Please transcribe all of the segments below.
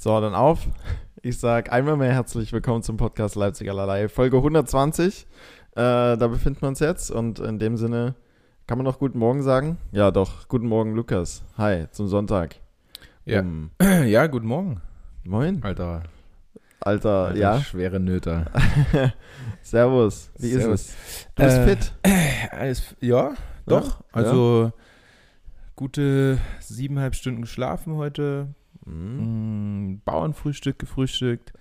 So, dann auf. Ich sage einmal mehr herzlich willkommen zum Podcast Leipzig allerlei. Folge 120. Äh, da befinden wir uns jetzt und in dem Sinne kann man noch guten Morgen sagen? Ja, doch. Guten Morgen, Lukas. Hi, zum Sonntag. Ja, Um, ja guten Morgen, moin. Alter. Alter, Alter ja. Schwere Nöter. Servus. Wie Servus. ist es? Du bist Äh, fit. Alles, ja, doch. Also gute siebeneinhalb Stunden geschlafen heute. Mhm. Mm, Bauernfrühstück gefrühstückt.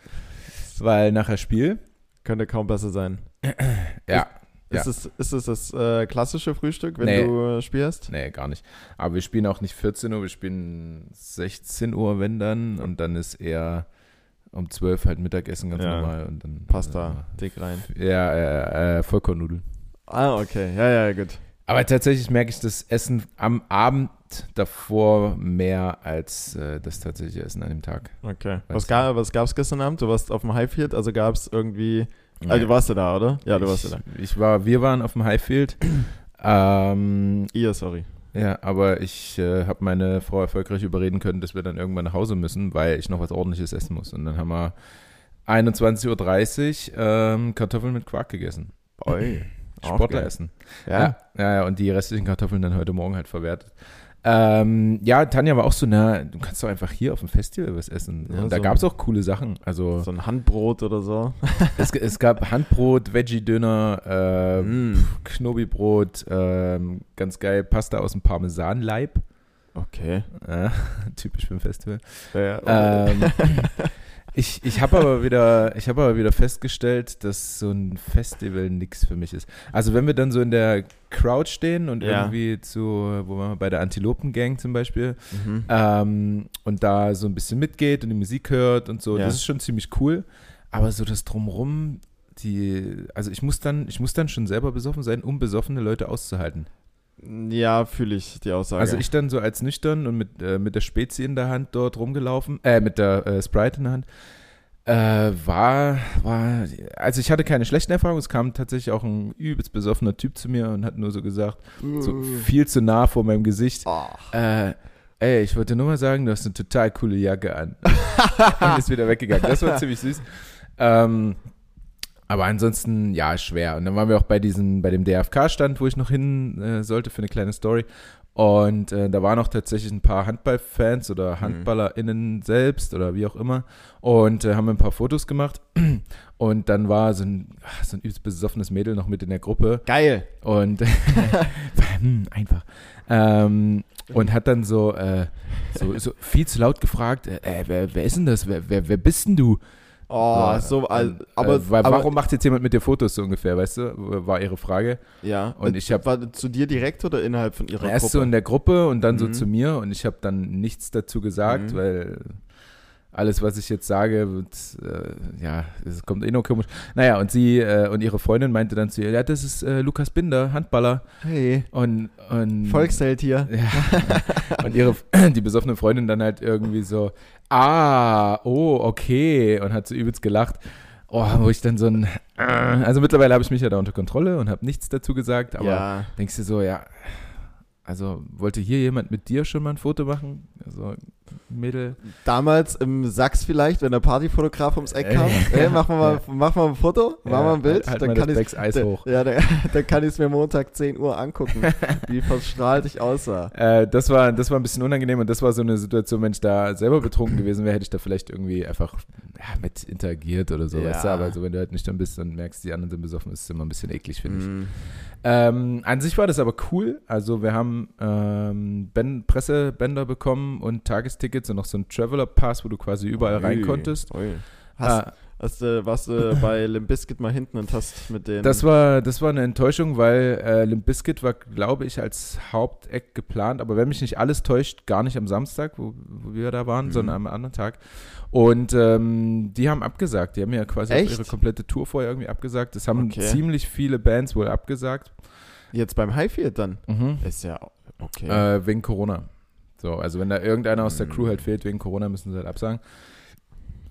Weil nachher Spiel. Könnte kaum besser sein. Ja. Ist, Ja. es, ist es das äh, klassische Frühstück, wenn Nee. du äh, spielst? Nee, gar nicht. Aber wir spielen auch nicht 14 Uhr, wir spielen 16 Uhr, wenn dann. Und dann ist eher um 12 halt Mittagessen ganz Ja. normal. Und dann Pasta, dick rein. Äh, ja, äh, äh, Vollkornnudeln. Ah, okay. Ja, ja, gut. Aber tatsächlich merke ich das Essen am Abend davor mehr als äh, das tatsächliche Essen an dem Tag. Okay. Weißt Was, ga, was gab's gestern Abend? Du warst auf dem Highfield, also gab es irgendwie. Also, du warst ja da, oder? Ja, du ich, warst ja da. Ich war, wir waren auf dem Highfield. ähm, Ihr, sorry. ja, aber ich äh, habe meine Frau erfolgreich überreden können, dass wir dann irgendwann nach Hause müssen, weil ich noch was ordentliches essen muss. Und dann haben wir 21.30 Uhr ähm, Kartoffeln mit Quark gegessen. Oi. Sportler essen. Ja. ja, ja, und die restlichen Kartoffeln dann heute Morgen halt verwertet. Ähm, ja, Tanja war auch so, na, du kannst doch einfach hier auf dem Festival was essen. Ja, und da so- gab es auch coole Sachen. Also So ein Handbrot oder so. es, es gab Handbrot, Veggie-Döner, äh, Mm. Knobi-Brot, ähm, ganz geil, Pasta aus dem Parmesanleib. Okay. Äh, typisch beim Festival. Ja, Ähm, ich ich habe aber wieder, ich habe aber wieder festgestellt, dass so ein Festival nix für mich ist. Also wenn wir dann so in der Crowd stehen und Ja. irgendwie zu, wo waren wir bei der Antilopen-Gang zum Beispiel, mhm. ähm, und da so ein bisschen mitgeht und die Musik hört und so, Ja. das ist schon ziemlich cool. Aber so das drumrum, die, also ich muss dann, ich muss dann schon selber besoffen sein, um besoffene Leute auszuhalten. Ja, fühle ich die Aussage. Also ich dann so als nüchtern und mit, äh, mit der Spezi in der Hand dort rumgelaufen, äh, mit der äh, Sprite in der Hand, äh, war, war, also ich hatte keine schlechten Erfahrungen, es kam tatsächlich auch ein übelst besoffener Typ zu mir und hat nur so gesagt, so viel zu nah vor meinem Gesicht, Oh. äh, ey, ich wollte nur mal sagen, du hast eine total coole Jacke an. und ist wieder weggegangen. Das war ziemlich süß. Ähm, aber ansonsten, ja, schwer. Und dann waren wir auch bei diesem, bei dem DFK-Stand, wo ich noch hin äh, sollte für eine kleine Story. Und äh, da waren auch tatsächlich ein paar Handballfans oder HandballerInnen selbst oder wie auch immer. Und äh, haben ein paar Fotos gemacht. Und dann war so ein, ach, so ein übelst besoffenes Mädel noch mit in der Gruppe. Geil. Und hm, einfach. Ähm, und hat dann so, äh, so, so viel zu laut gefragt, äh, äh, wer, wer ist denn das? Wer, wer, wer bist denn du? Oh, Ja, so, al- und, aber, äh, weil, aber warum macht jetzt jemand mit dir Fotos so ungefähr, weißt du? War ihre Frage. Ja. Und ich hab- War zu dir direkt oder innerhalb von ihrer Erst Gruppe? so in der Gruppe und dann so Mhm. zu mir und ich habe dann nichts dazu gesagt, Mhm. weil alles, was ich jetzt sage, wird, äh, ja, es kommt eh nur komisch. Naja, und sie äh, und ihre Freundin meinte dann zu ihr, ja, das ist äh, Lukas Binder, Handballer. hey, Und, und Volksheld hier. Ja. Und ihre, die besoffene Freundin dann halt irgendwie so, ah, oh, okay, und hat so übelst gelacht. Oh, wo ich dann so ein, äh, also mittlerweile habe ich mich ja da unter Kontrolle und habe nichts dazu gesagt, aber ja. denkst du so, ja, also wollte hier jemand mit dir schon mal ein Foto machen? Also, Mädel. Damals im Sachs vielleicht, wenn der Partyfotograf ums Eck Äh, kam. ja. Ey, wir mal, mach mal ein Foto, Ja, machen wir ein Bild. halt- dann mal kann ich Becks Eis da- hoch. Ja, dann, dann kann ich es mir Montag 10 Uhr angucken, wie verstrahlt ich aussah. Äh, das, war, das war ein bisschen unangenehm und das war so eine Situation, wenn ich da selber betrunken gewesen wäre, hätte ich da vielleicht irgendwie einfach ja, mit interagiert oder so, Ja. weißt du? Aber so, wenn du halt nüchtern bist und merkst, die anderen sind besoffen, ist es immer ein bisschen eklig, finde ich. Mhm. Ähm, an sich war das aber cool. Also wir haben ähm, ben Pressebänder bekommen und Tagestickets und noch so einen Traveler Pass, wo du quasi überall rein Ui, konntest. ui. Hast, Ah, hast, du warst du bei Limp Bizkit mal hinten und hast mit den. das, war, das war eine Enttäuschung, weil äh, Limp Bizkit war, glaube ich, als Haupteck geplant, aber wenn mich nicht alles täuscht, gar nicht am Samstag, wo, wo wir da waren, Mhm. sondern am anderen Tag. Und ähm, die haben abgesagt. Die haben ja quasi ihre komplette Tour vorher irgendwie abgesagt. Das haben Okay. ziemlich viele Bands wohl abgesagt. Jetzt beim Highfield dann. Mhm. Ist ja okay. Äh, wegen Corona. So, also wenn da irgendeiner aus der Mhm. Crew halt fehlt wegen Corona, müssen sie halt absagen.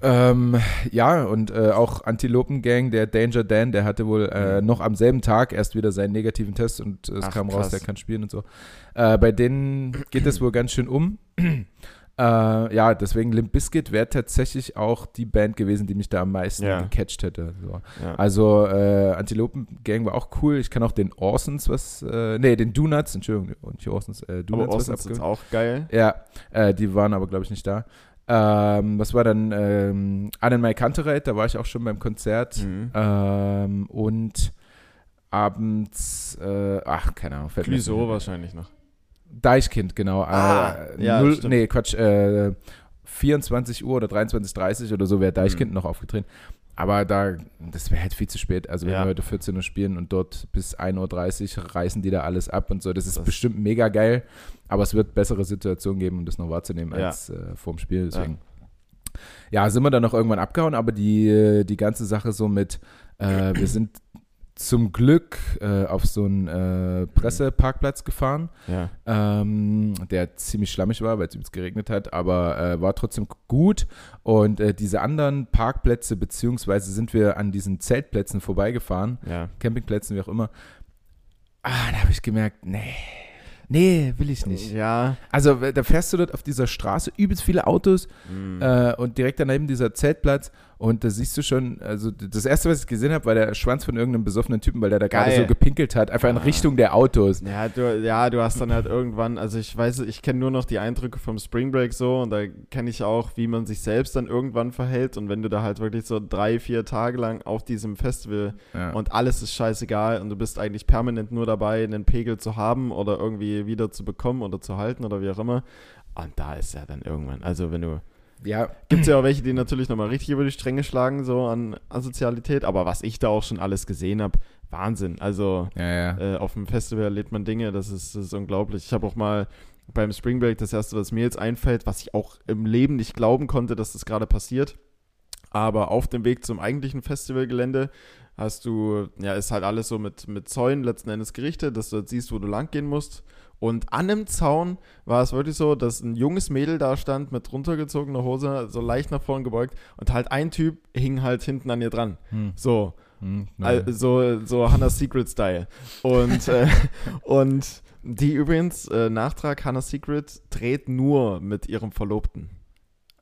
Ähm, ja, und äh, auch Antilopen-Gang, der Danger Dan, der hatte wohl äh, Mhm. noch am selben Tag erst wieder seinen negativen Test und äh, es Ach, kam krass. raus, der kann spielen und so. Äh, bei denen geht es wohl ganz schön um. Äh, ja, deswegen Limp Bizkit wäre tatsächlich auch die Band gewesen, die mich da am meisten Ja. gecatcht hätte. So. Ja. Also äh, Antilopen Gang war auch cool. Ich kann auch den Orsons was, äh, nee, den Donuts, Entschuldigung, nicht Orsons, äh, aber Donuts was ist auch geil. Ja, äh, die waren aber, glaube ich, nicht da. Ähm, was war dann? Ähm, Annenmai Kantereit, da war ich auch schon beim Konzert. Mhm. Ähm, und abends, äh, ach, keine Ahnung. fällt mehr. wahrscheinlich noch. Deichkind, genau. Ah, äh, ja, null, stimmt. nee, Quatsch, äh, 24 Uhr oder 23.30 oder so wäre Deichkind Mhm. noch aufgetreten. Aber da, das wäre halt viel zu spät. Also wenn Ja. wir heute 14 Uhr spielen und dort bis 1.30 Uhr reißen die da alles ab und so. Das ist Das- bestimmt mega geil. Aber es wird bessere Situationen geben, um das noch wahrzunehmen Ja. als äh, vorm Spiel. Deswegen. Ja. sind wir dann noch irgendwann abgehauen, aber die, äh, die ganze Sache so mit, äh, wir sind zum Glück äh, auf so einen äh, Presseparkplatz gefahren Ja. ähm, der ziemlich schlammig war, weil es übelst geregnet hat, aber äh, war trotzdem gut. Und äh, diese anderen Parkplätze, beziehungsweise sind wir an diesen Zeltplätzen vorbeigefahren, Ja. Campingplätzen, wie auch immer. Ah, da habe ich gemerkt, nee, nee, will ich nicht. Ja. Also da fährst du dort auf dieser Straße, übelst viele Autos Mhm. äh, und direkt daneben dieser Zeltplatz und da siehst du schon, also das erste, was ich gesehen habe, war der Schwanz von irgendeinem besoffenen Typen, weil der da gerade so gepinkelt hat, einfach in Ah. Richtung der Autos. Ja, du, ja, du hast dann halt irgendwann, also ich weiß, ich kenne nur noch die Eindrücke vom Spring Break so und da kenne ich auch, wie man sich selbst dann irgendwann verhält und wenn du da halt wirklich so drei, vier Tage lang auf diesem Festival Ja. und alles ist scheißegal und du bist eigentlich permanent nur dabei, einen Pegel zu haben oder irgendwie wieder zu bekommen oder zu halten oder wie auch immer. Und da ist ja dann irgendwann, also wenn du, ja, gibt es ja auch welche, die natürlich nochmal richtig über die Stränge schlagen, so an Asozialität, aber was ich da auch schon alles gesehen habe, Wahnsinn. Also ja, ja. äh, auf dem Festival erlebt man Dinge, das ist, das ist unglaublich. Ich habe auch mal beim Spring Break das erste, was mir jetzt einfällt, was ich auch im Leben nicht glauben konnte, dass das gerade passiert. Aber auf dem Weg zum eigentlichen Festivalgelände hast du, ja, ist halt alles so mit, mit Zäunen letzten Endes gerichtet, dass du jetzt siehst, wo du lang gehen musst. Und an einem Zaun war es wirklich so, dass ein junges Mädel da stand mit runtergezogener Hose, so leicht nach vorn gebeugt und halt ein Typ hing halt hinten an ihr dran. Hm. So, Hm, Al- so, Hannah's Secret Style. Und, äh, und die übrigens, äh, Nachtrag, Hannah's Secret dreht nur mit ihrem Verlobten.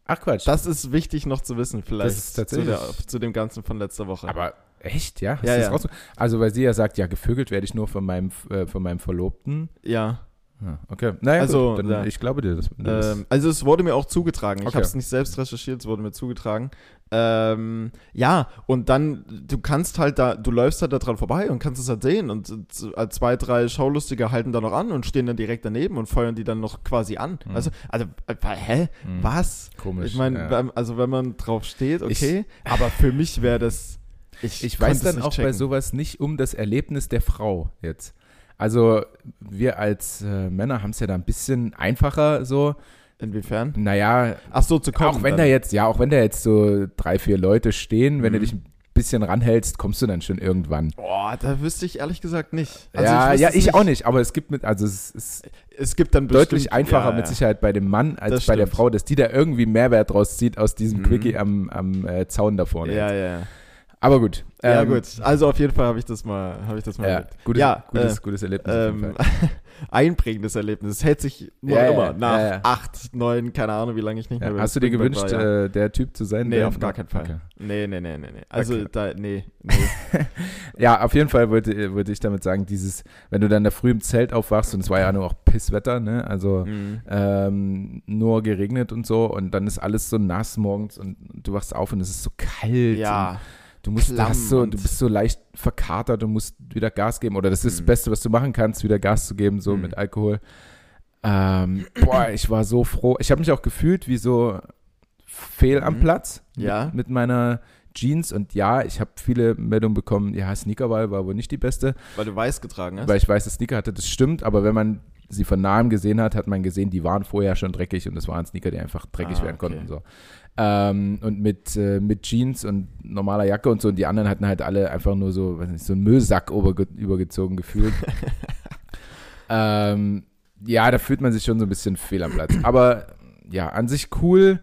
Ach Quatsch. Das ist wichtig noch zu wissen, vielleicht zu, der, zu dem Ganzen von letzter Woche. aber echt, ja? Hast Ja, ja. auch so? Also weil sie ja sagt, ja, gevögelt werde ich nur von meinem, äh, von meinem Verlobten. ja, Ja, okay. Naja, Also, gut, dann, ja. ich glaube dir das. das ähm, also es wurde mir auch zugetragen. Ich Okay. habe es nicht selbst recherchiert, es wurde mir zugetragen. Ähm, ja, und dann, du kannst halt da, du läufst halt da dran vorbei und kannst es halt sehen und äh, zwei, drei Schaulustige halten da noch an und stehen dann direkt daneben und feuern die dann noch quasi an. Mhm. Also, also, äh, hä? Hm, Was? Komisch. Ich meine, ja. also wenn man drauf steht, okay, aber für mich wäre das. Ich, Ich weiß es dann nicht auch bei checken. sowas nicht um das Erlebnis der Frau jetzt. Also wir als äh, Männer haben es ja da ein bisschen einfacher so. Inwiefern? Naja, Ach so, zu kommen. auch wenn dann. da jetzt, ja, auch wenn da jetzt so drei, vier Leute stehen, wenn du Mhm. dich ein bisschen ranhältst, kommst du dann schon irgendwann. Boah, da wüsste ich ehrlich gesagt nicht. Also ja, wüsste ja, es ich auch nicht, aber es gibt mit, also es ist Es gibt dann deutlich bestimmt- einfacher ja, mit ja. Sicherheit bei dem Mann als Das bei der stimmt. Frau, dass die da irgendwie Mehrwert draus zieht aus diesem Mhm. Quickie am, am äh, Zaun da vorne. Ja, jetzt. ja, ja. Aber gut. Ja, ähm, gut. Also auf jeden Fall habe ich das mal, habe ich das mal Ja, erlebt. gutes, Ja, gutes, äh, gutes Erlebnis. Ähm, einprägendes Erlebnis. Es hält sich noch Ja, immer ja, nach acht, neun, keine Ahnung, wie lange ich nicht mehr hast du dir gewünscht, war, äh, der Typ zu sein? Nee, auf gar keinen Fall. Okay. Nee, nee, nee, nee, nee. Also Okay. da, nee, nee. Ja, auf jeden Fall wollte, wollte ich damit sagen, dieses, wenn du dann da früh im Zelt aufwachst und es war ja nur auch Pisswetter, ne? Also Mhm. ähm, nur geregnet und so und dann ist alles so nass morgens und du wachst auf und es ist so kalt. Ja, und Du musst, du hast so, und- du bist so leicht verkatert und musst wieder Gas geben. Oder das ist Mhm. das Beste, was du machen kannst, wieder Gas zu geben, so Mhm. mit Alkohol. Ähm, boah, ich war so froh. Ich habe mich auch gefühlt wie so fehl am Mhm. Platz Ja. mit, mit meiner Jeans. Und ja, ich habe viele Meldungen bekommen, ja, Sneakerwahl war wohl nicht die beste, weil du weiß getragen hast. weil ich weiße Sneaker hatte. Das stimmt, aber wenn man sie von nahem gesehen hat, hat man gesehen, die waren vorher schon dreckig und es waren Sneaker, die einfach dreckig Ah, werden konnten okay. und so. Ähm, und mit, äh, mit Jeans und normaler Jacke und so. Und die anderen hatten halt alle einfach nur so, weiß nicht, so einen Müllsack überge übergezogen gefühlt. ähm, ja, da fühlt man sich schon so ein bisschen fehl am Platz. Aber ja, an sich cool.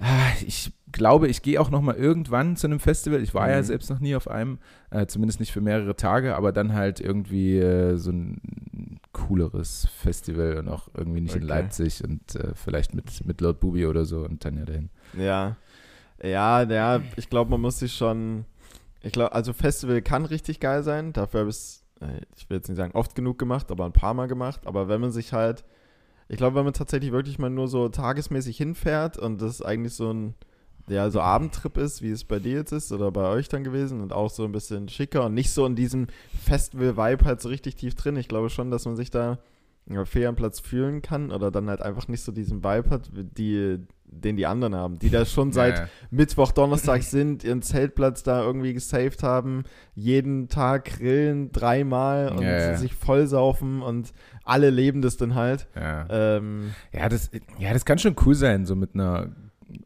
Ah, Ich glaube, ich gehe auch noch mal irgendwann zu einem Festival. Ich war ja Mhm. selbst noch nie auf einem, äh, zumindest nicht für mehrere Tage, aber dann halt irgendwie äh, so ein cooleres Festival und auch irgendwie nicht in Okay. Leipzig und äh, vielleicht mit, mit Lord Bubi oder so und dann ja dahin. Ja. Ja, ja, ich glaube, man muss sich schon. Ich glaube, also Festival kann richtig geil sein. Dafür habe ich es, ich will jetzt nicht sagen oft genug gemacht, aber ein paar Mal gemacht. Aber wenn man sich halt, ich glaube, wenn man tatsächlich wirklich mal nur so tagesmäßig hinfährt und das eigentlich so ein, ja, so Abendtrip ist, wie es bei dir jetzt ist oder bei euch dann gewesen und auch so ein bisschen schicker und nicht so in diesem Festival-Vibe halt so richtig tief drin. Ich glaube schon, dass man sich da am Platz fühlen kann oder dann halt einfach nicht so diesen Vibe hat, die, den die anderen haben, die da schon seit Ja, ja. Mittwoch, Donnerstag sind, ihren Zeltplatz da irgendwie gesaved haben, jeden Tag grillen dreimal und Ja, sich vollsaufen und alle leben das dann halt. Ja. Ähm, Ja, das, ja, das kann schon cool sein, so mit einer,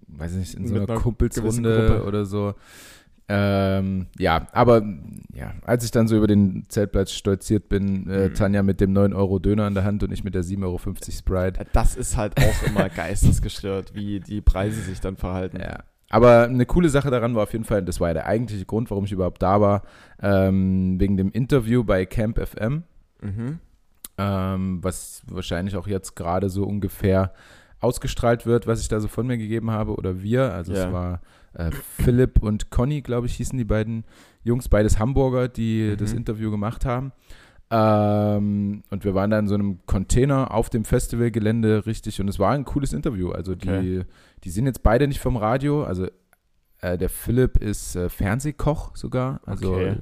weiß ich nicht, in so einer Kumpelsrunde oder so. Ähm, ja, aber ja, als ich dann so über den Zeltplatz stolziert bin, äh, Mhm. Tanja mit dem 9-Euro-Döner in der Hand und ich mit der 7,50 Euro Sprite. das ist halt auch immer geistesgestört, wie die Preise sich dann verhalten. Ja. Aber eine coole Sache daran war auf jeden Fall, das war ja der eigentliche Grund, warum ich überhaupt da war, ähm, wegen dem Interview bei Camp FM. Mhm. ähm, was wahrscheinlich auch jetzt gerade so ungefähr ausgestrahlt wird, was ich da so von mir gegeben habe oder wir. Also Ja. es war äh, Philipp und Conny, glaube ich, hießen die beiden Jungs, beides Hamburger, die Mhm. das Interview gemacht haben. Ähm, und wir waren da in so einem Container auf dem Festivalgelände, richtig, und es war ein cooles Interview. Also die, Okay. die sind jetzt beide nicht vom Radio, also äh, der Philipp ist äh, Fernsehkoch sogar, also Okay.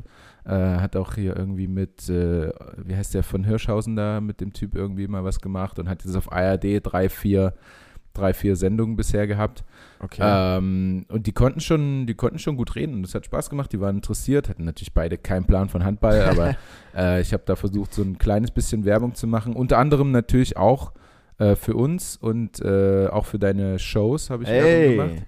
äh, hat auch hier irgendwie mit, äh, wie heißt der von Hirschhausen da, mit dem Typ irgendwie mal was gemacht und hat jetzt auf ARD drei, vier, drei, vier Sendungen bisher gehabt. Okay. Ähm, und die konnten schon, die konnten schon gut reden. Das hat Spaß gemacht, die waren interessiert, hatten natürlich beide keinen Plan von Handball, aber äh, ich habe da versucht, so ein kleines bisschen Werbung zu machen. Unter anderem natürlich auch äh, für uns und äh, auch für deine Shows habe ich Werbung Ey, gemacht.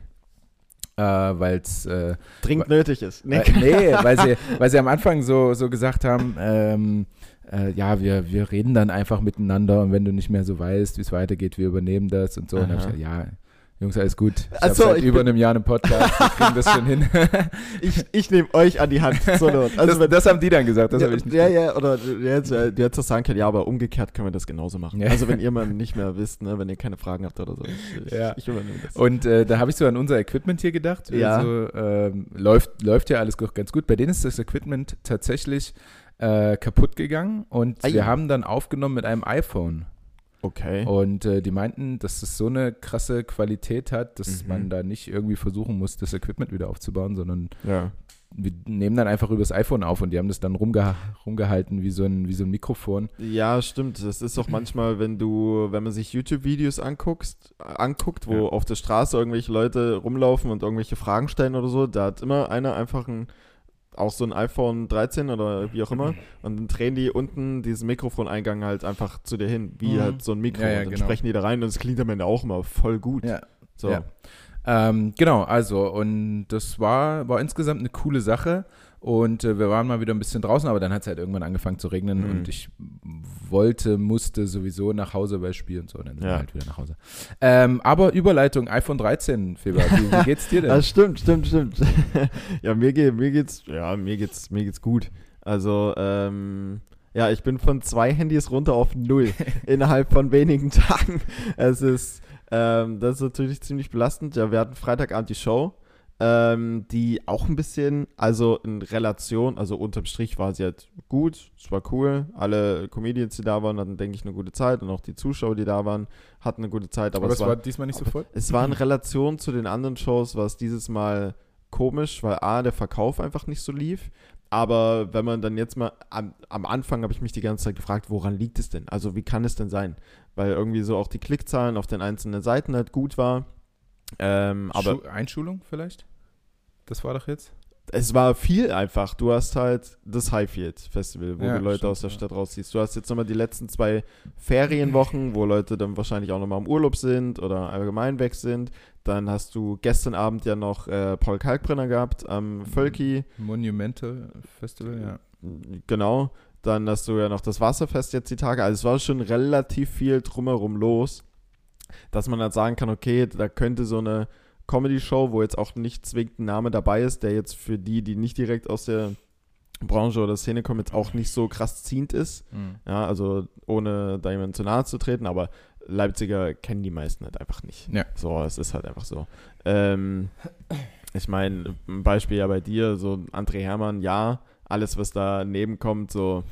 Äh, weil es äh, dringend nötig ist. Nee. äh, nee, weil sie, weil sie am Anfang so, so gesagt haben, ähm, äh, ja, wir, wir reden dann einfach miteinander und wenn du nicht mehr so weißt, wie es weitergeht, wir übernehmen das und so. Und dann hab ich Aha. gesagt, ja, Jungs, alles gut. Ich habe so, seit über einem Jahr einen Podcast, wir kriegen das schon hin. ich ich nehme euch an die Hand zur Not. Also das, das haben die dann gesagt, das ja, habe ich nicht ja, ja, oder du hättest, auch sagen können, ja, aber umgekehrt können wir das genauso machen. Ja. Also wenn ihr mal nicht mehr wisst, ne, wenn ihr keine Fragen habt oder so. Ich, Ja. ich übernehme das. Und äh, da habe ich so an unser Equipment hier gedacht. Ja. Also, ähm, läuft, läuft ja alles ganz gut. Bei denen ist das Equipment tatsächlich äh, kaputt gegangen und Ei. wir haben dann aufgenommen mit einem iPhone. okay. Und äh, die meinten, dass es so eine krasse Qualität hat, dass Mhm. man da nicht irgendwie versuchen muss, das Equipment wieder aufzubauen, sondern Ja. wir nehmen dann einfach übers iPhone auf und die haben das dann rumgeha rumgehalten wie so, ein, wie so ein Mikrofon. Ja, stimmt. Das ist auch manchmal, wenn du, wenn man sich YouTube-Videos anguckst, anguckt, wo Ja. auf der Straße irgendwelche Leute rumlaufen und irgendwelche Fragen stellen oder so, da hat immer einer einfach ein, auch so ein iPhone 13 oder wie auch immer und dann drehen die unten diesen Mikrofoneingang halt einfach zu dir hin, wie Mhm. halt so ein Mikro. Ja, ja, und dann genau. sprechen die da rein und es klingt am Ende auch immer voll gut. Ja. So. Ja. Ähm, genau, also und das war, war insgesamt eine coole Sache und äh, wir waren mal wieder ein bisschen draußen, aber dann hat es halt irgendwann angefangen zu regnen Mhm. und ich wollte, musste sowieso nach Hause bei Spiel und so, dann sind Ja. wir halt wieder nach Hause. Ähm, aber Überleitung iPhone 13, Feber, wie, wie geht's dir denn? Das stimmt, stimmt, stimmt. ja, mir, geht, mir geht's, ja, mir geht's, mir geht's gut. Also, ähm, ja, ich bin von zwei Handys runter auf null innerhalb von wenigen Tagen. Es ist, ähm, das ist natürlich ziemlich belastend. Ja, wir hatten Freitagabend die Show, ähm, die auch ein bisschen, also in Relation, also unterm Strich war sie halt gut, es war cool. Alle Comedians, die da waren, hatten, denke ich, eine gute Zeit und auch die Zuschauer, die da waren, hatten eine gute Zeit. Aber, aber es war war diesmal nicht so voll? es war in Relation zu den anderen Shows, war es dieses Mal komisch, weil A, der Verkauf einfach nicht so lief. Aber wenn man dann jetzt mal, am, am Anfang habe ich mich die ganze Zeit gefragt, woran liegt es denn? Also wie kann es denn sein? Weil irgendwie so auch die Klickzahlen auf den einzelnen Seiten halt gut war. Ähm, aber Schu Einschulung vielleicht? Das war doch jetzt? es war viel einfach. Du hast halt das Highfield Festival, wo Ja, du Leute stimmt, aus der ja. Stadt rausziehst. Du hast jetzt nochmal die letzten zwei Ferienwochen, wo Leute dann wahrscheinlich auch nochmal im Urlaub sind oder allgemein weg sind. Dann hast du gestern Abend ja noch äh, Paul Kalkbrenner gehabt am Völki. Monumental Festival, ja. Genau. Dann hast du ja noch das Wasserfest jetzt die Tage. Also es war schon relativ viel drumherum los, dass man halt sagen kann, okay, da könnte so eine Comedy-Show, wo jetzt auch nicht zwingend ein Name dabei ist, der jetzt für die, die nicht direkt aus der Branche oder Szene kommen, jetzt auch nicht so krass ziehend ist. Mhm. Ja, also ohne da jemandem zu nahe zu treten, aber Leipziger kennen die meisten halt einfach nicht. Ja. So, es ist halt einfach so. Ähm, ich meine, ein Beispiel ja bei dir, so André Hermann, ja, alles, was daneben kommt, so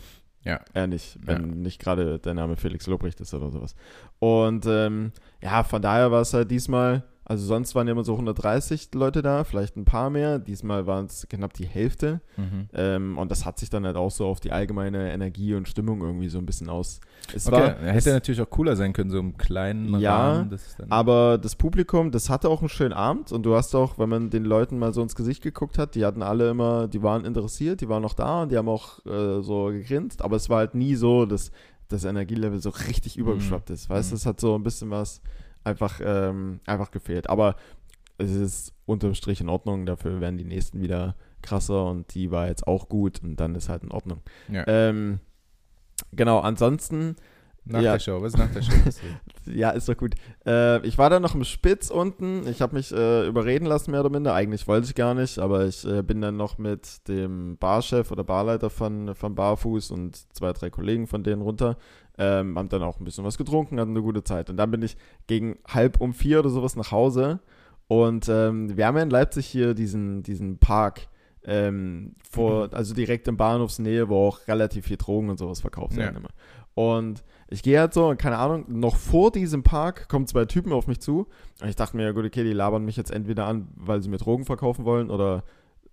Ja. eher nicht, wenn Ja. nicht gerade der Name Felix Lobrecht ist oder sowas. Und ähm, ja, von daher war es halt diesmal, also sonst waren ja immer so 130 Leute da, vielleicht ein paar mehr. Diesmal waren es knapp die Hälfte. Mhm. Ähm, und das hat sich dann halt auch so auf die allgemeine Energie und Stimmung irgendwie so ein bisschen aus. Es Okay, war, er hätte natürlich auch cooler sein können, so im kleinen Ja, Rahmen. Das aber das Publikum, das hatte auch einen schönen Abend und du hast auch, wenn man den Leuten mal so ins Gesicht geguckt hat, die hatten alle immer, die waren interessiert, die waren noch da und die haben auch äh, so gegrinst, aber es war halt nie so, dass das Energielevel so richtig übergeschwappt ist. Weißt du, Mhm. es hat so ein bisschen was einfach, ähm, einfach gefehlt. Aber es ist unterm Strich in Ordnung, dafür werden die nächsten wieder krasser und die war jetzt auch gut und dann ist halt in Ordnung. ja. Ähm, genau, ansonsten nach ja. der Show, was ist nach der Show ja, ist doch gut. Äh, ich war da noch im Spitz unten. Ich habe mich äh, überreden lassen, mehr oder minder. Eigentlich wollte ich gar nicht, aber ich äh, bin dann noch mit dem Barchef oder Barleiter von, von Barfuß und zwei, drei Kollegen von denen runter. Ähm, haben dann auch ein bisschen was getrunken, hatten eine gute Zeit. Und dann bin ich gegen halb um vier oder sowas nach Hause. Und ähm, wir haben ja in Leipzig hier diesen, diesen Park. Ähm, vor, also direkt in Bahnhofsnähe, wo auch relativ viel Drogen und sowas verkauft werden Ja. immer. Und ich gehe halt so, und keine Ahnung, noch vor diesem Park kommen zwei Typen auf mich zu. Und ich dachte mir, ja gut, okay, die labern mich jetzt entweder an, weil sie mir Drogen verkaufen wollen oder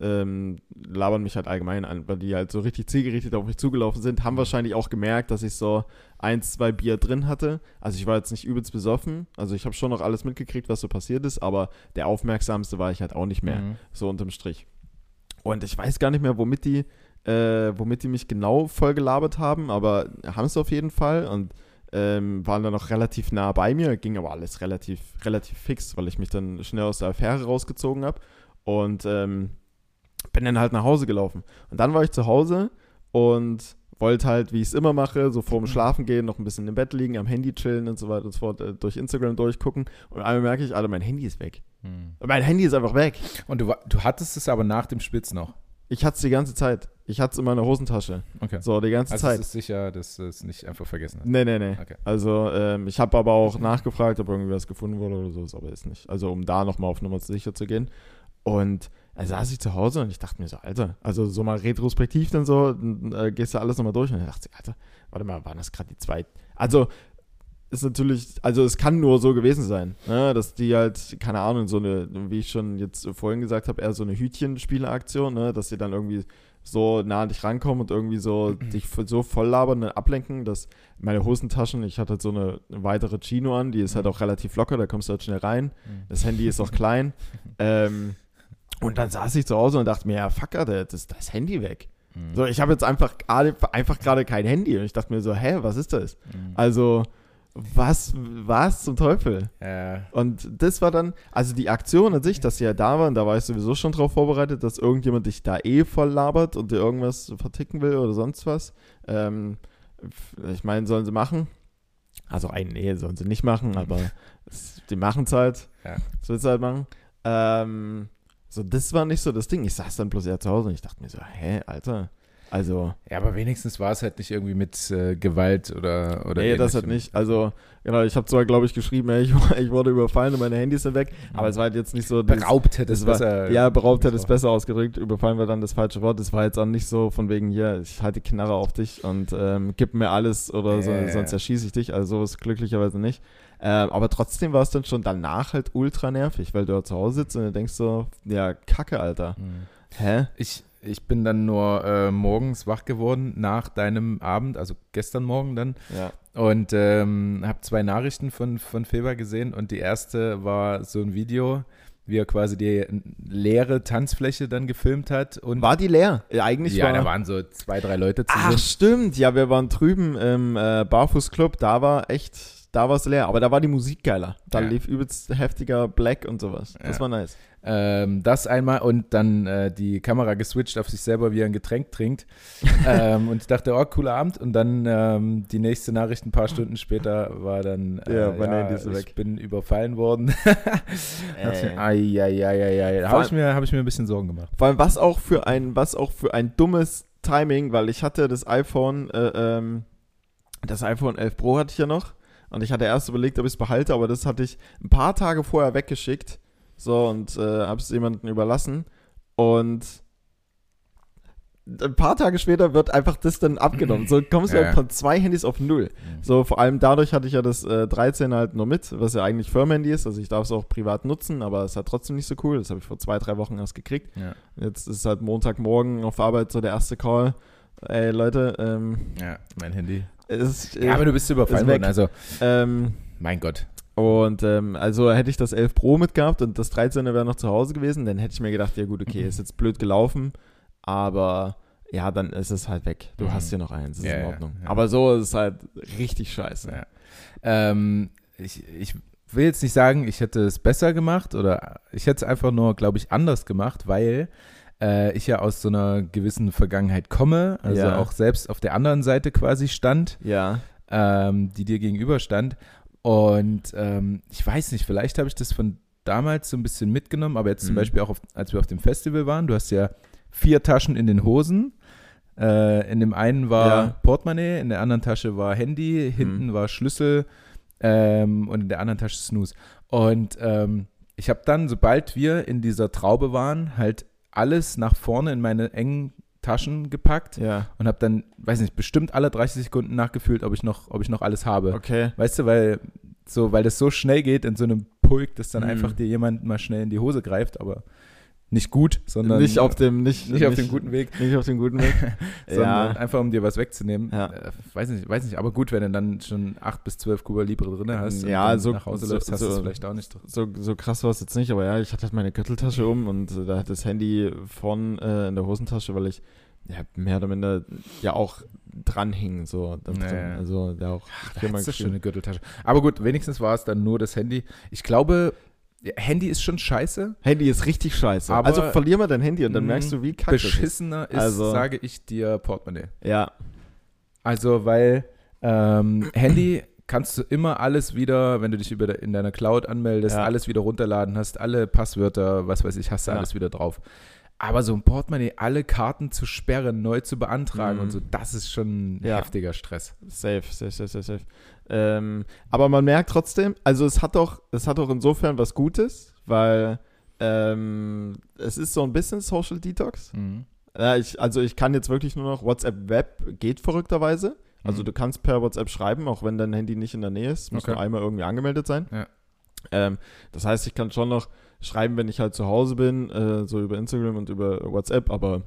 ähm, labern mich halt allgemein an, weil die halt so richtig zielgerichtet auf mich zugelaufen sind, haben wahrscheinlich auch gemerkt, dass ich so eins, zwei Bier drin hatte. Also ich war jetzt nicht übelst besoffen, also ich habe schon noch alles mitgekriegt, was so passiert ist, aber der aufmerksamste war ich halt auch nicht mehr, Mhm. so unterm Strich. Und ich weiß gar nicht mehr, womit die, äh, womit die mich genau voll gelabert haben, aber haben es auf jeden Fall und ähm, waren dann noch relativ nah bei mir, ging aber alles relativ, relativ fix, weil ich mich dann schnell aus der Affäre rausgezogen habe und ähm, bin dann halt nach Hause gelaufen. Und dann war ich zu Hause und wollte halt, wie ich es immer mache, so vorm Schlafen gehen, noch ein bisschen im Bett liegen, am Handy chillen und so weiter und so fort, äh, durch Instagram durchgucken. Und einmal merke ich, Alter, mein Handy ist weg. Mhm. Mein Handy ist einfach weg. Und du, du hattest es aber nach dem Spitz noch. Ich hatte es die ganze Zeit. Ich hatte es in meiner Hosentasche. Okay. So, die ganze Also Zeit. es ist sicher, dass du es nicht einfach vergessen hast. Nee, nee, nee. Okay. Also, ähm, ich habe aber auch nachgefragt, ob irgendwie was gefunden wurde oder so, ist aber ist nicht. Also, um da nochmal auf Nummer sicher zu gehen. Und da saß ich zu Hause und ich dachte mir so, Alter, also so mal retrospektiv dann so, dann, äh, gehst du alles nochmal durch und ich dachte, Alter, warte mal, waren das gerade die zwei? Also, ist natürlich, also es kann nur so gewesen sein, ne? dass die halt, keine Ahnung, so eine, wie ich schon jetzt vorhin gesagt habe, eher so eine Hütchenspieleaktion, ne? dass die dann irgendwie so nah an dich rankommen und irgendwie so dich so voll labern und ablenken, dass meine Hosentaschen, ich hatte halt so eine weitere Chino an, die ist halt auch relativ locker, da kommst du halt schnell rein. Mhm. Das Handy ist auch klein. ähm, und dann saß ich zu Hause und dachte mir, ja, fuck, Alter, das, das ist Handy weg. Mhm. So, ich habe jetzt einfach gerade einfach gerade kein Handy und ich dachte mir so, hä, was ist das? Mhm. Also, was, was zum Teufel? Ja. Und das war dann, also die Aktion an sich, dass sie ja da waren, da war ich sowieso schon drauf vorbereitet, dass irgendjemand dich da eh voll labert und dir irgendwas verticken will oder sonst was. Ähm, ich meine, sollen sie machen. Also, ein, nee, sollen sie nicht machen, aber es, die machen es halt. Ja. Das willst du halt machen. Ähm, so, das war nicht so das Ding. Ich saß dann bloß eher zu Hause und ich dachte mir so, hä, Alter. Also, ja, aber wenigstens war es halt nicht irgendwie mit äh, Gewalt oder oder nee, das halt nicht. Also, genau, ich habe zwar, glaube ich, geschrieben, ey, ich, ich wurde überfallen und meine Handys sind weg, aber es war halt jetzt nicht so. dieses- beraubt hätte es besser. Ja, beraubt hätte es besser ausgedrückt. Überfallen war dann das falsche Wort. Es war jetzt auch nicht so von wegen hier, ich halte Knarre auf dich und ähm, gib mir alles oder so, Ja, ja, sonst erschieße ich dich. Also so ist glücklicherweise nicht. Ähm, aber trotzdem war es dann schon danach halt ultra nervig, weil du da zu Hause sitzt und du denkst so, ja, Kacke, Alter. Mhm. Hä? Ich, ich bin dann nur äh, morgens wach geworden nach deinem Abend, also gestern Morgen dann, Ja. und ähm, habe zwei Nachrichten von, von Feber gesehen und die erste war so ein Video, wie er quasi die leere Tanzfläche dann gefilmt hat und War die leer? Ja, eigentlich ja, war. da waren so zwei, drei Leute zu Ach, stimmt. Ja, wir waren drüben im äh, Barfußclub. Da war echt, da war es leer. Aber da war die Musik geiler. Da Ja. lief übelst heftiger Black und sowas. Das Ja. war nice. Ähm, das einmal und dann äh, die Kamera geswitcht auf sich selber, wie er ein Getränk trinkt. ähm, und ich dachte, oh, cooler Abend. Und dann ähm, die nächste Nachricht ein paar Stunden später war dann, äh, Ja, mein Handy ist ich weg. bin überfallen worden. Ai. Da habe ich, mir- hab ich mir ein bisschen Sorgen gemacht. Vor allem, was auch für ein, was auch für ein dummes Timing, weil ich hatte das iPhone, äh, ähm, das iPhone 11 Pro hatte ich ja noch. Und ich hatte erst überlegt, ob ich es behalte, aber das hatte ich ein paar Tage vorher weggeschickt. So, und äh, habe es jemandem überlassen. Und ein paar Tage später wird einfach das dann abgenommen. So kommst du Ja, halt ja. von zwei Handys auf null. So, vor allem dadurch hatte ich ja das äh, 13 halt nur mit, was ja eigentlich Firmenhandy ist. Also ich darf es auch privat nutzen, aber es ist halt trotzdem nicht so cool. Das habe ich vor zwei, drei Wochen erst gekriegt. Ja. Jetzt ist halt Montagmorgen auf Arbeit so der erste Call. Ey, Leute, ähm, ja, mein Handy. Ist, Ja, aber du bist überfallen ist weg. worden, also ähm, mein Gott. und ähm, also hätte ich das 11 Pro mitgehabt und das 13 wäre noch zu Hause gewesen, dann hätte ich mir gedacht, ja gut, okay, ist jetzt blöd gelaufen, aber ja, dann ist es halt weg. Du Mhm. hast hier noch eins, ist Ja, in ja, Ordnung. ja. Aber so ist es halt richtig scheiße. Ja. Ähm, ich, ich will jetzt nicht sagen, ich hätte es besser gemacht oder ich hätte es einfach nur, glaube ich, anders gemacht, weil äh, ich ja aus so einer gewissen Vergangenheit komme, also Ja. auch selbst auf der anderen Seite quasi stand, Ja, ähm, die dir gegenüber stand. Und ähm, ich weiß nicht, vielleicht habe ich das von damals so ein bisschen mitgenommen, aber jetzt zum Mhm. Beispiel auch, auf, als wir auf dem Festival waren, du hast ja vier Taschen in den Hosen. Äh, in dem einen war Ja. Portemonnaie, in der anderen Tasche war Handy, hinten Mhm. war Schlüssel ähm, und in der anderen Tasche Snooze. Und ähm, ich habe dann, sobald wir in dieser Traube waren, halt alles nach vorne in meine engen Taschen gepackt ja, und habe dann, weiß nicht, bestimmt alle 30 Sekunden nachgefühlt, ob ich noch, ob ich noch alles habe. okay. Weißt du, weil so, weil das so schnell geht in so einem Pulk, dass dann Mhm. einfach dir jemand mal schnell in die Hose greift, aber nicht gut, sondern Nicht auf dem, nicht, nicht auf dem guten Weg, Nicht auf dem guten Weg. sondern ja, einfach um dir was wegzunehmen. Ja. Äh, weiß nicht, weiß nicht, aber gut, wenn du dann schon acht bis zwölf Cuba Libre drin hast Ja, so- nach Hause so- läufst, hast du es so- vielleicht auch nicht. so, so krass war es jetzt nicht, aber ja, ich hatte halt meine Gürteltasche um und äh, da hat das Handy von äh, in der Hosentasche, weil ich ja, mehr oder minder ja auch dran hing, so da ja. Also ja auch Da viermal hast du schon eine Gürteltasche. Aber gut, wenigstens war es dann nur das Handy. Ich glaube, ja, Handy ist schon scheiße. Handy ist richtig scheiße. Aber- also verlier mal dein Handy und dann merkst du, wie kacke. Beschissener ist, Also- sage ich dir, Portemonnaie. Ja, Also, weil ähm, Handy kannst du immer alles wieder, wenn du dich über in deiner Cloud anmeldest, Ja. alles wieder runterladen hast, alle Passwörter, was weiß ich, hast du Ja. alles wieder drauf. Aber so ein Portemonnaie, alle Karten zu sperren, neu zu beantragen Mhm. und so, das ist schon Ja. heftiger Stress. safe, safe, safe, safe, safe. Ähm, aber man merkt trotzdem, also es hat doch, es hat doch insofern was Gutes, weil ähm, es ist so ein bisschen Social Detox. Ja, ich, also ich kann jetzt wirklich nur noch WhatsApp Web geht verrückterweise. Also Mhm. du kannst per WhatsApp schreiben, auch wenn dein Handy nicht in der Nähe ist. Muss Okay. nur einmal irgendwie angemeldet sein. Ja. Ähm, das heißt, ich kann schon noch schreiben, wenn ich halt zu Hause bin, äh, so über Instagram und über WhatsApp, aber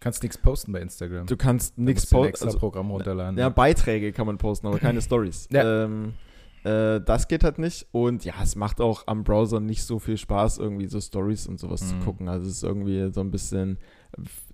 Kannst nichts posten bei Instagram. du kannst nichts du posten. extra Also, Programm runterladen. ja, Beiträge kann man posten, aber keine Stories. Ja. Ähm, äh, das geht halt nicht. Und ja, es macht auch am Browser nicht so viel Spaß, irgendwie so Stories und sowas zu Mhm. gucken. Also es ist irgendwie so ein bisschen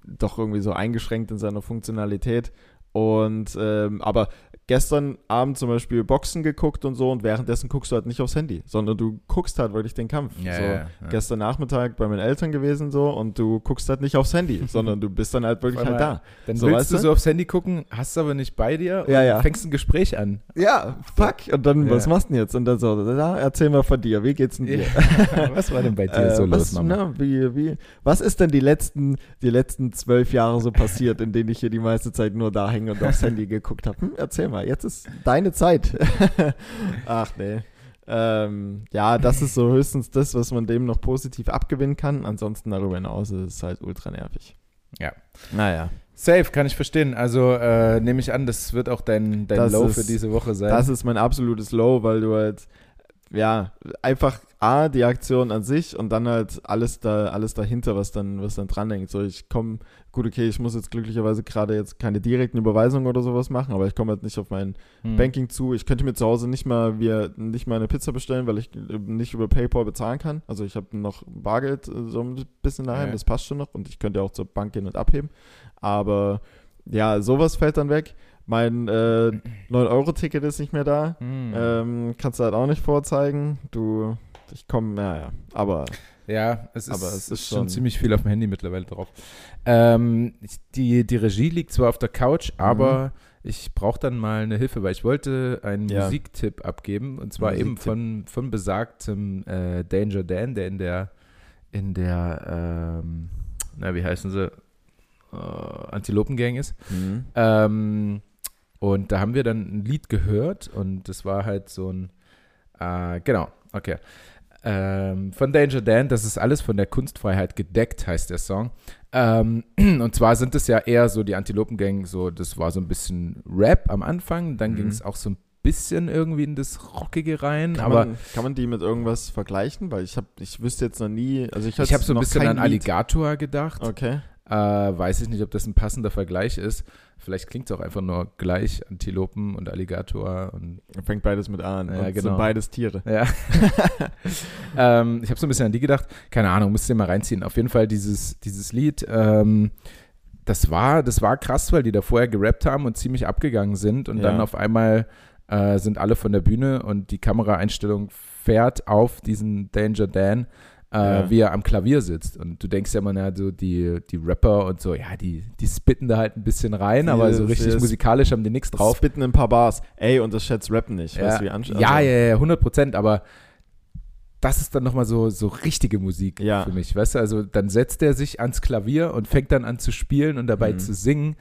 doch irgendwie so eingeschränkt in seiner Funktionalität. Und ähm, aber gestern Abend zum Beispiel Boxen geguckt und so und währenddessen guckst du halt nicht aufs Handy, sondern du guckst halt wirklich den Kampf. ja, so, ja, ja. Gestern Nachmittag bei meinen Eltern gewesen so und du guckst halt nicht aufs Handy, sondern du bist dann halt wirklich halt da. Dann So, willst weißt du du? so aufs Handy gucken, hast aber nicht bei dir und ja. fängst ein Gespräch an. Ja, fuck. Und dann, was machst du denn jetzt? Und dann so, ja, erzähl mal von dir, wie geht's denn dir? was war denn bei dir Äh, so was, los, Mama? Na, wie, wie, was ist denn die letzten, die letzten zwölf Jahre so passiert, in denen ich hier die meiste Zeit nur da hänge und aufs Handy geguckt habe? Hm, erzähl mal, jetzt ist deine Zeit. Ach nee. Ähm, ja, das ist so höchstens das, was man dem noch positiv abgewinnen kann. Ansonsten darüber hinaus ist es halt ultra nervig. Ja. Naja. Safe, kann ich verstehen. Also äh, nehme ich an, das wird auch dein, dein Das Low ist- für diese Woche sein. Das ist mein absolutes Low, weil du halt, ja, einfach A, die Aktion an sich und dann halt alles da, alles dahinter, was dann, was dann dran hängt. So, ich komme, gut, okay, ich muss jetzt glücklicherweise gerade jetzt keine direkten Überweisungen oder sowas machen, aber ich komme halt nicht auf mein Hm. Banking zu. Ich könnte mir zu Hause nicht mal, wir, nicht mal eine Pizza bestellen, weil ich äh, nicht über PayPal bezahlen kann. Also ich habe noch Bargeld äh, so ein bisschen daheim, Ja. das passt schon noch und ich könnte auch zur Bank gehen und abheben. Aber ja, sowas fällt dann weg. Mein äh, 9-Euro-Ticket ist nicht mehr da. Hm. Ähm, kannst du halt auch nicht vorzeigen. Du, ich komme, ja, ja. Aber Ja, es ist, es ist schon schon- ziemlich viel auf dem Handy mittlerweile drauf. Ähm, die, die Regie liegt zwar auf der Couch, aber ich brauche dann mal eine Hilfe, weil ich wollte einen Ja. Musiktipp abgeben und zwar eben von, von besagtem äh, Danger Dan, der in der in der ähm, na wie heißen sie äh, Antilopengang ist. Mhm. Ähm, und da haben wir dann ein Lied gehört und das war halt so ein, äh, genau, okay. Ähm, von Danger Dan, das ist alles von der Kunstfreiheit gedeckt, heißt der Song. Ähm, und zwar sind es ja eher so die Antilopengang, so, das war so ein bisschen Rap am Anfang, dann Mhm. ging es auch so ein bisschen irgendwie in das Rockige rein, Kann, aber man, kann man die mit irgendwas vergleichen? Weil ich habe, ich wüsste jetzt noch nie, also ich, ich habe so ein bisschen an Lied- Alligator gedacht. Okay. Äh, weiß ich nicht, ob das ein passender Vergleich ist. Vielleicht klingt es auch einfach nur gleich, Antilopen und Alligator und Fängt beides mit A an. Ja, genau. sind beides Tiere. Ja. ähm, ich habe so ein bisschen an die gedacht. Keine Ahnung, müsst ihr mal reinziehen. Auf jeden Fall dieses, dieses Lied, ähm, das war, das war krass, weil die da vorher gerappt haben und ziemlich abgegangen sind und Ja. dann auf einmal äh, sind alle von der Bühne und die Kameraeinstellung fährt auf diesen Danger Dan, äh, Ja. wie er am Klavier sitzt. Und du denkst ja immer, na, so die, die Rapper und so, ja, die, die spitten da halt ein bisschen rein, Sie- aber so richtig musikalisch haben die nichts drauf. Spitten ein paar Bars. Ey, und das schätzt Rappen nicht. Ja, Weißt du, wie ja, ja, ja, 100 Prozent, aber das ist dann nochmal so, so richtige Musik Ja. für mich, weißt du, also dann setzt er sich ans Klavier und fängt dann an zu spielen und dabei Mhm. zu singen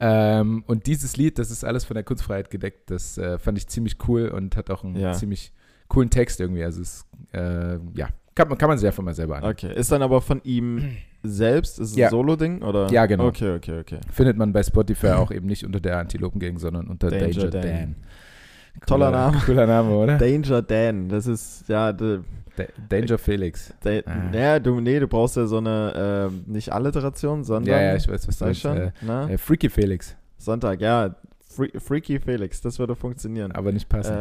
ähm, und dieses Lied, das ist alles von der Kunstfreiheit gedeckt, das äh, fand ich ziemlich cool und hat auch einen Ja. ziemlich coolen Text irgendwie, also es, äh, ja, kann, man- kann man sich einfach mal selber an. Okay. Ist dann aber von ihm selbst? Ist es Ja. ein Solo-Ding? Oder? Ja, genau. Okay, okay, okay. Findet man bei Spotify auch eben nicht unter der Antilopengang, sondern unter Danger Danger, Dan. Dan. Toller Cooler- Name. Cooler Name, oder? Danger Dan. Das ist, ja, de, Da- Danger Felix. de, Ah. ja, du, nee, du brauchst ja so eine, ähm, nicht Alliteration, sondern. Ja, ja, ich weiß, was du meinst. schon? Äh, Na? äh, Freaky Felix, Sonntag, ja. Free, Freaky Felix, das würde funktionieren. aber nicht passend.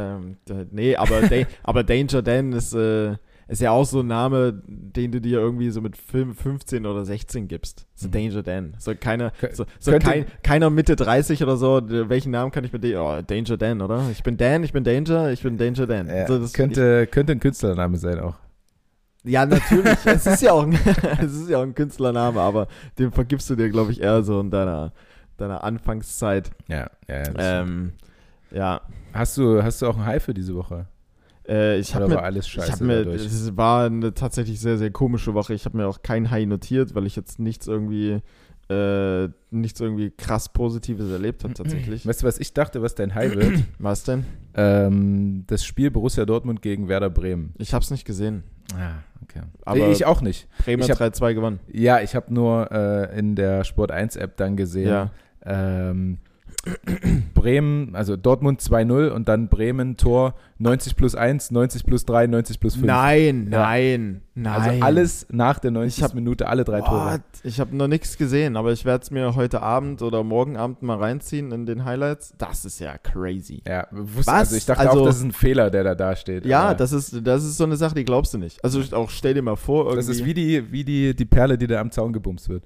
Ähm, nee, aber, da, aber Danger Dan ist, äh, ist ja auch so ein Name, den du dir irgendwie so mit Film 15 oder 16 gibst. So Mhm. Danger Dan. So keiner, so, so kein, keiner Mitte 30 oder so. Welchen Namen kann ich mit dir? Oh, Danger Dan, oder? Ich bin Dan, ich bin Danger, ich bin Danger Dan. Ja, so, das, könnte, könnte ein Künstlername sein auch. Ich, ja, natürlich. es, ist ja auch ein, es ist ja auch ein Künstlername, aber den vergibst du dir, glaube ich, eher so in deiner, deiner Anfangszeit. Ja, ja. stimmt. Ähm, ja. hast, du, hast du auch ein High für diese Woche? Äh, ich habe mir alles Ich scheiße habe mir, dadurch? es war eine tatsächlich sehr, sehr komische Woche. Ich habe mir auch kein High notiert, weil ich jetzt nichts irgendwie, äh, nichts irgendwie krass Positives erlebt habe tatsächlich. Weißt du, was ich dachte, was dein High wird? Was denn? ähm, das Spiel Borussia Dortmund gegen Werder Bremen. Ich habe es nicht gesehen. Ah, okay. Aber- ich auch nicht. Bremen Ich hat hab- 3-2 gewonnen. Ja, ich habe nur äh, in der Sport 1 App dann gesehen, Ja. ähm, Bremen, also Dortmund 2-0 und dann Bremen Tor 90 plus 1, 90 plus 3, 90 plus 5. Nein, Ja. nein, nein. Also alles nach der 90. Ich hab- Minute, alle drei Tore. What? Ich habe noch nichts gesehen, aber ich werde es mir heute Abend oder morgen Abend mal reinziehen in den Highlights. Das ist ja crazy. Ja, wusste, Was? also ich dachte Also- auch, das ist ein Fehler, der da dasteht. Ja, das ist, das ist so eine Sache, die glaubst du nicht. Also auch stell dir mal vor, irgendwie. das ist wie die, wie die, die Perle, die da am Zaun gebumst wird.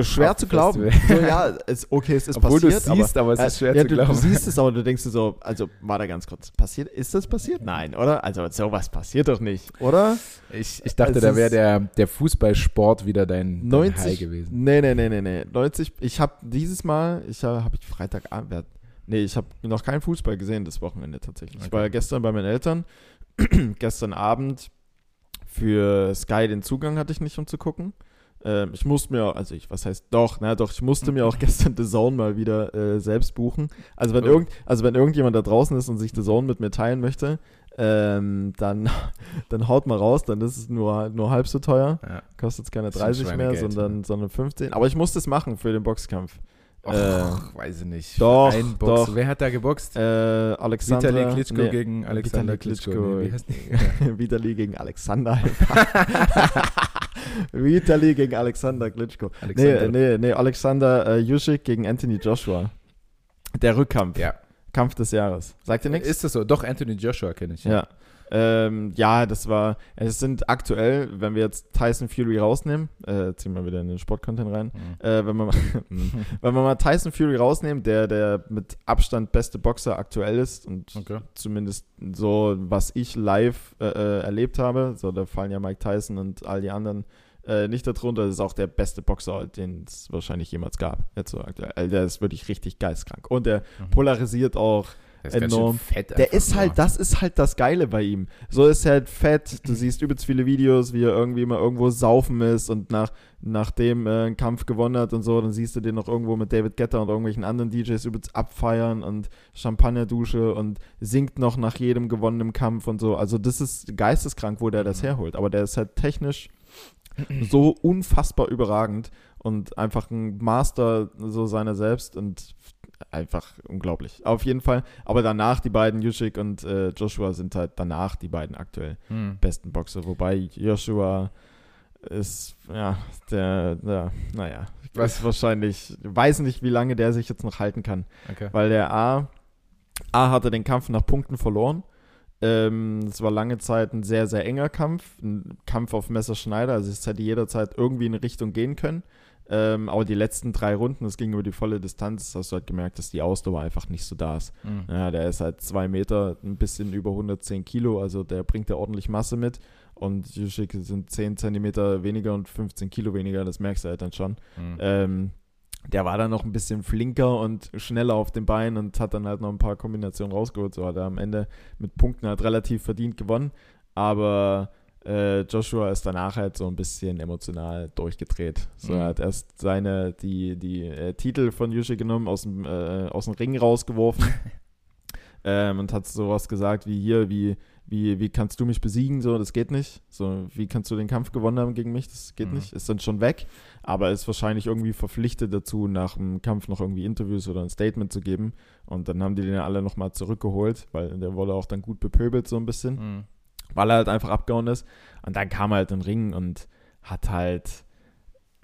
Schwer zu glauben. So, ja, es, okay, es ist Obwohl du passiert. es siehst, aber es ist schwer ja, zu du, glauben. Du siehst es, aber du denkst so, also war da ganz kurz, passiert, ist das passiert? Nein, oder? Also sowas passiert doch nicht, oder? Ich, ich dachte, Es da wäre der, der Fußballsport wieder dein, dein 90, High gewesen. Nee, nee, nee, nee, nee. 90, ich habe dieses Mal, ich habe hab ich Freitagabend, nee, ich habe noch keinen Fußball gesehen das Wochenende tatsächlich. Ich Okay. war ja gestern bei meinen Eltern, gestern Abend für Sky den Zugang hatte ich nicht, um zu gucken. Ähm, ich musste mir, also ich, was heißt doch, na doch, ich musste mir auch gestern The Zone mal wieder äh, selbst buchen. Also wenn, Oh. irgend, also wenn irgendjemand da draußen ist und sich The Zone mit mir teilen möchte, ähm, dann, dann haut mal raus, dann ist es nur, nur halb so teuer. Ja. Kostet keine Das ist ein 30 mehr, Schweinegeld, sondern, sondern 15. Aber ich musste es machen für den Boxkampf. Och, Äh, weiß ich nicht. doch, Ein Box. doch. Wer hat da geboxt? Äh, Alexander. Vitali Klitschko nee, gegen Alexander Vitali Klitschko. Klitschko. Nee, wie heißt die? Vitali gegen Alexander. Vitali gegen Alexander Klitschko. Alexander. Nee, nee, nee, Alexander äh, Juschik gegen Anthony Joshua. Der Rückkampf. Ja. Kampf des Jahres. Sagt ihr nichts? Ist das so? Doch, Anthony Joshua kenne ich. Ja. Ähm, ja, das war, es sind aktuell, wenn wir jetzt Tyson Fury rausnehmen, äh, ziehen wir wieder in den Sportcontent rein, Mhm. äh, wenn, wir mal, wenn wir mal Tyson Fury rausnehmen, der der mit Abstand beste Boxer aktuell ist und Okay. zumindest so, was ich live äh, äh, erlebt habe, so da fallen ja Mike Tyson und all die anderen äh, nicht darunter, das ist auch der beste Boxer, den es wahrscheinlich jemals gab. Jetzt so aktuell. Also der ist wirklich richtig geistkrank. Und der Mhm. polarisiert auch enorm. fett Der ist halt, das ist halt das Geile bei ihm. So ist er halt fett. Du siehst übelst viele Videos, wie er irgendwie mal irgendwo saufen ist und nach, nachdem er einen Kampf gewonnen hat und so, dann siehst du den noch irgendwo mit David Guetta und irgendwelchen anderen DJs übelst abfeiern und Champagnerdusche und singt noch nach jedem gewonnenen Kampf und so. Also das ist geisteskrank, wo der das Mhm. herholt. Aber der ist halt technisch so unfassbar überragend und einfach ein Master so seiner selbst und einfach unglaublich. Auf jeden Fall. Aber danach die beiden, Yushik und äh, Joshua, sind halt danach die beiden aktuell Hm. besten Boxer. Wobei Joshua ist, ja, der, der naja, ist wahrscheinlich, weiß nicht, wie lange der sich jetzt noch halten kann. Okay. Weil der A, A hatte den Kampf nach Punkten verloren. Ähm, es war lange Zeit ein sehr, sehr enger Kampf. Ein Kampf auf Messerschneider. Also es hätte jederzeit irgendwie in eine Richtung gehen können. Ähm, aber die letzten drei Runden, das ging über die volle Distanz, hast du halt gemerkt, dass die Ausdauer einfach nicht so da ist. Hm. Ja, der ist halt zwei Meter, ein bisschen über 110 Kilo, also der bringt ja ordentlich Masse mit. Und Yushik sind 10 Zentimeter weniger und 15 Kilo weniger, das merkst du halt dann schon. Hm. Ähm, der war dann noch ein bisschen flinker und schneller auf den Beinen und hat dann halt noch ein paar Kombinationen rausgeholt. So hat er am Ende mit Punkten halt relativ verdient gewonnen. Aber äh, Joshua ist danach halt so ein bisschen emotional durchgedreht. So Mhm. er hat erst seine, die, die äh, Titel von Yushi genommen, aus dem, äh, aus dem Ring rausgeworfen. ähm, und hat sowas gesagt wie hier, wie, wie, wie kannst du mich besiegen? So, das geht nicht. So, wie kannst du den Kampf gewonnen haben gegen mich? Das geht Mhm. nicht. Ist dann schon weg aber ist wahrscheinlich irgendwie verpflichtet dazu, nach dem Kampf noch irgendwie Interviews oder ein Statement zu geben. Und dann haben die den ja alle nochmal zurückgeholt, weil der wurde auch dann gut bepöbelt so ein bisschen, Hm. weil er halt einfach abgehauen ist. Und dann kam er halt in den Ring und hat halt,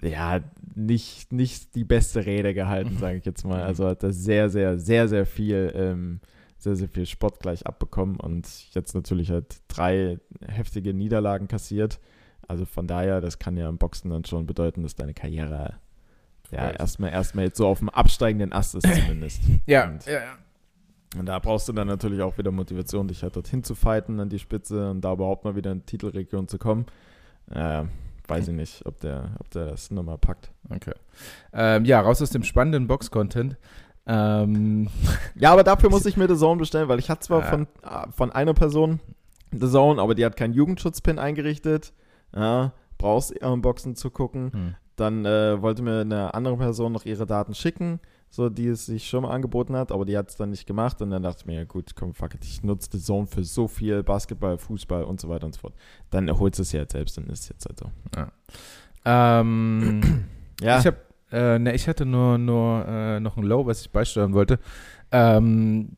ja, nicht, nicht die beste Rede gehalten, sage ich jetzt mal. Also hat er sehr, sehr, sehr, sehr viel, ähm, sehr, sehr viel Spott gleich abbekommen und jetzt natürlich halt drei heftige Niederlagen kassiert. Also von daher, das kann ja im Boxen dann schon bedeuten, dass deine Karriere ja erstmal erstmal jetzt so auf dem absteigenden Ast ist zumindest. Ja, Und, ja, ja. und da brauchst du dann natürlich auch wieder Motivation, dich halt dorthin zu fighten an die Spitze und da überhaupt mal wieder in die Titelregion zu kommen. Äh, weiß ich nicht, ob der, ob der das nochmal packt. Okay. Ähm, ja, raus aus dem spannenden Box-Content. Ähm, Ja, aber dafür muss ich mir The Zone bestellen, weil ich hatte zwar Ja. von, von einer Person The Zone, aber die hat keinen Jugendschutzpin eingerichtet. Ja, brauchst eher im Boxen zu gucken. hm. Dann äh, wollte mir eine andere Person noch ihre Daten schicken, so die es sich schon mal angeboten hat, aber die hat es dann nicht gemacht. Und dann dachte ich mir, ja gut, komm, fuck it, ich nutze The Zone für so viel Basketball, Fußball und so weiter und so fort. Dann holst du es ja jetzt selbst und ist jetzt halt so. ähm, Ja, Ich, hab, äh, ne, ich hatte nur, nur äh, noch ein Low, was ich beisteuern wollte. Ähm,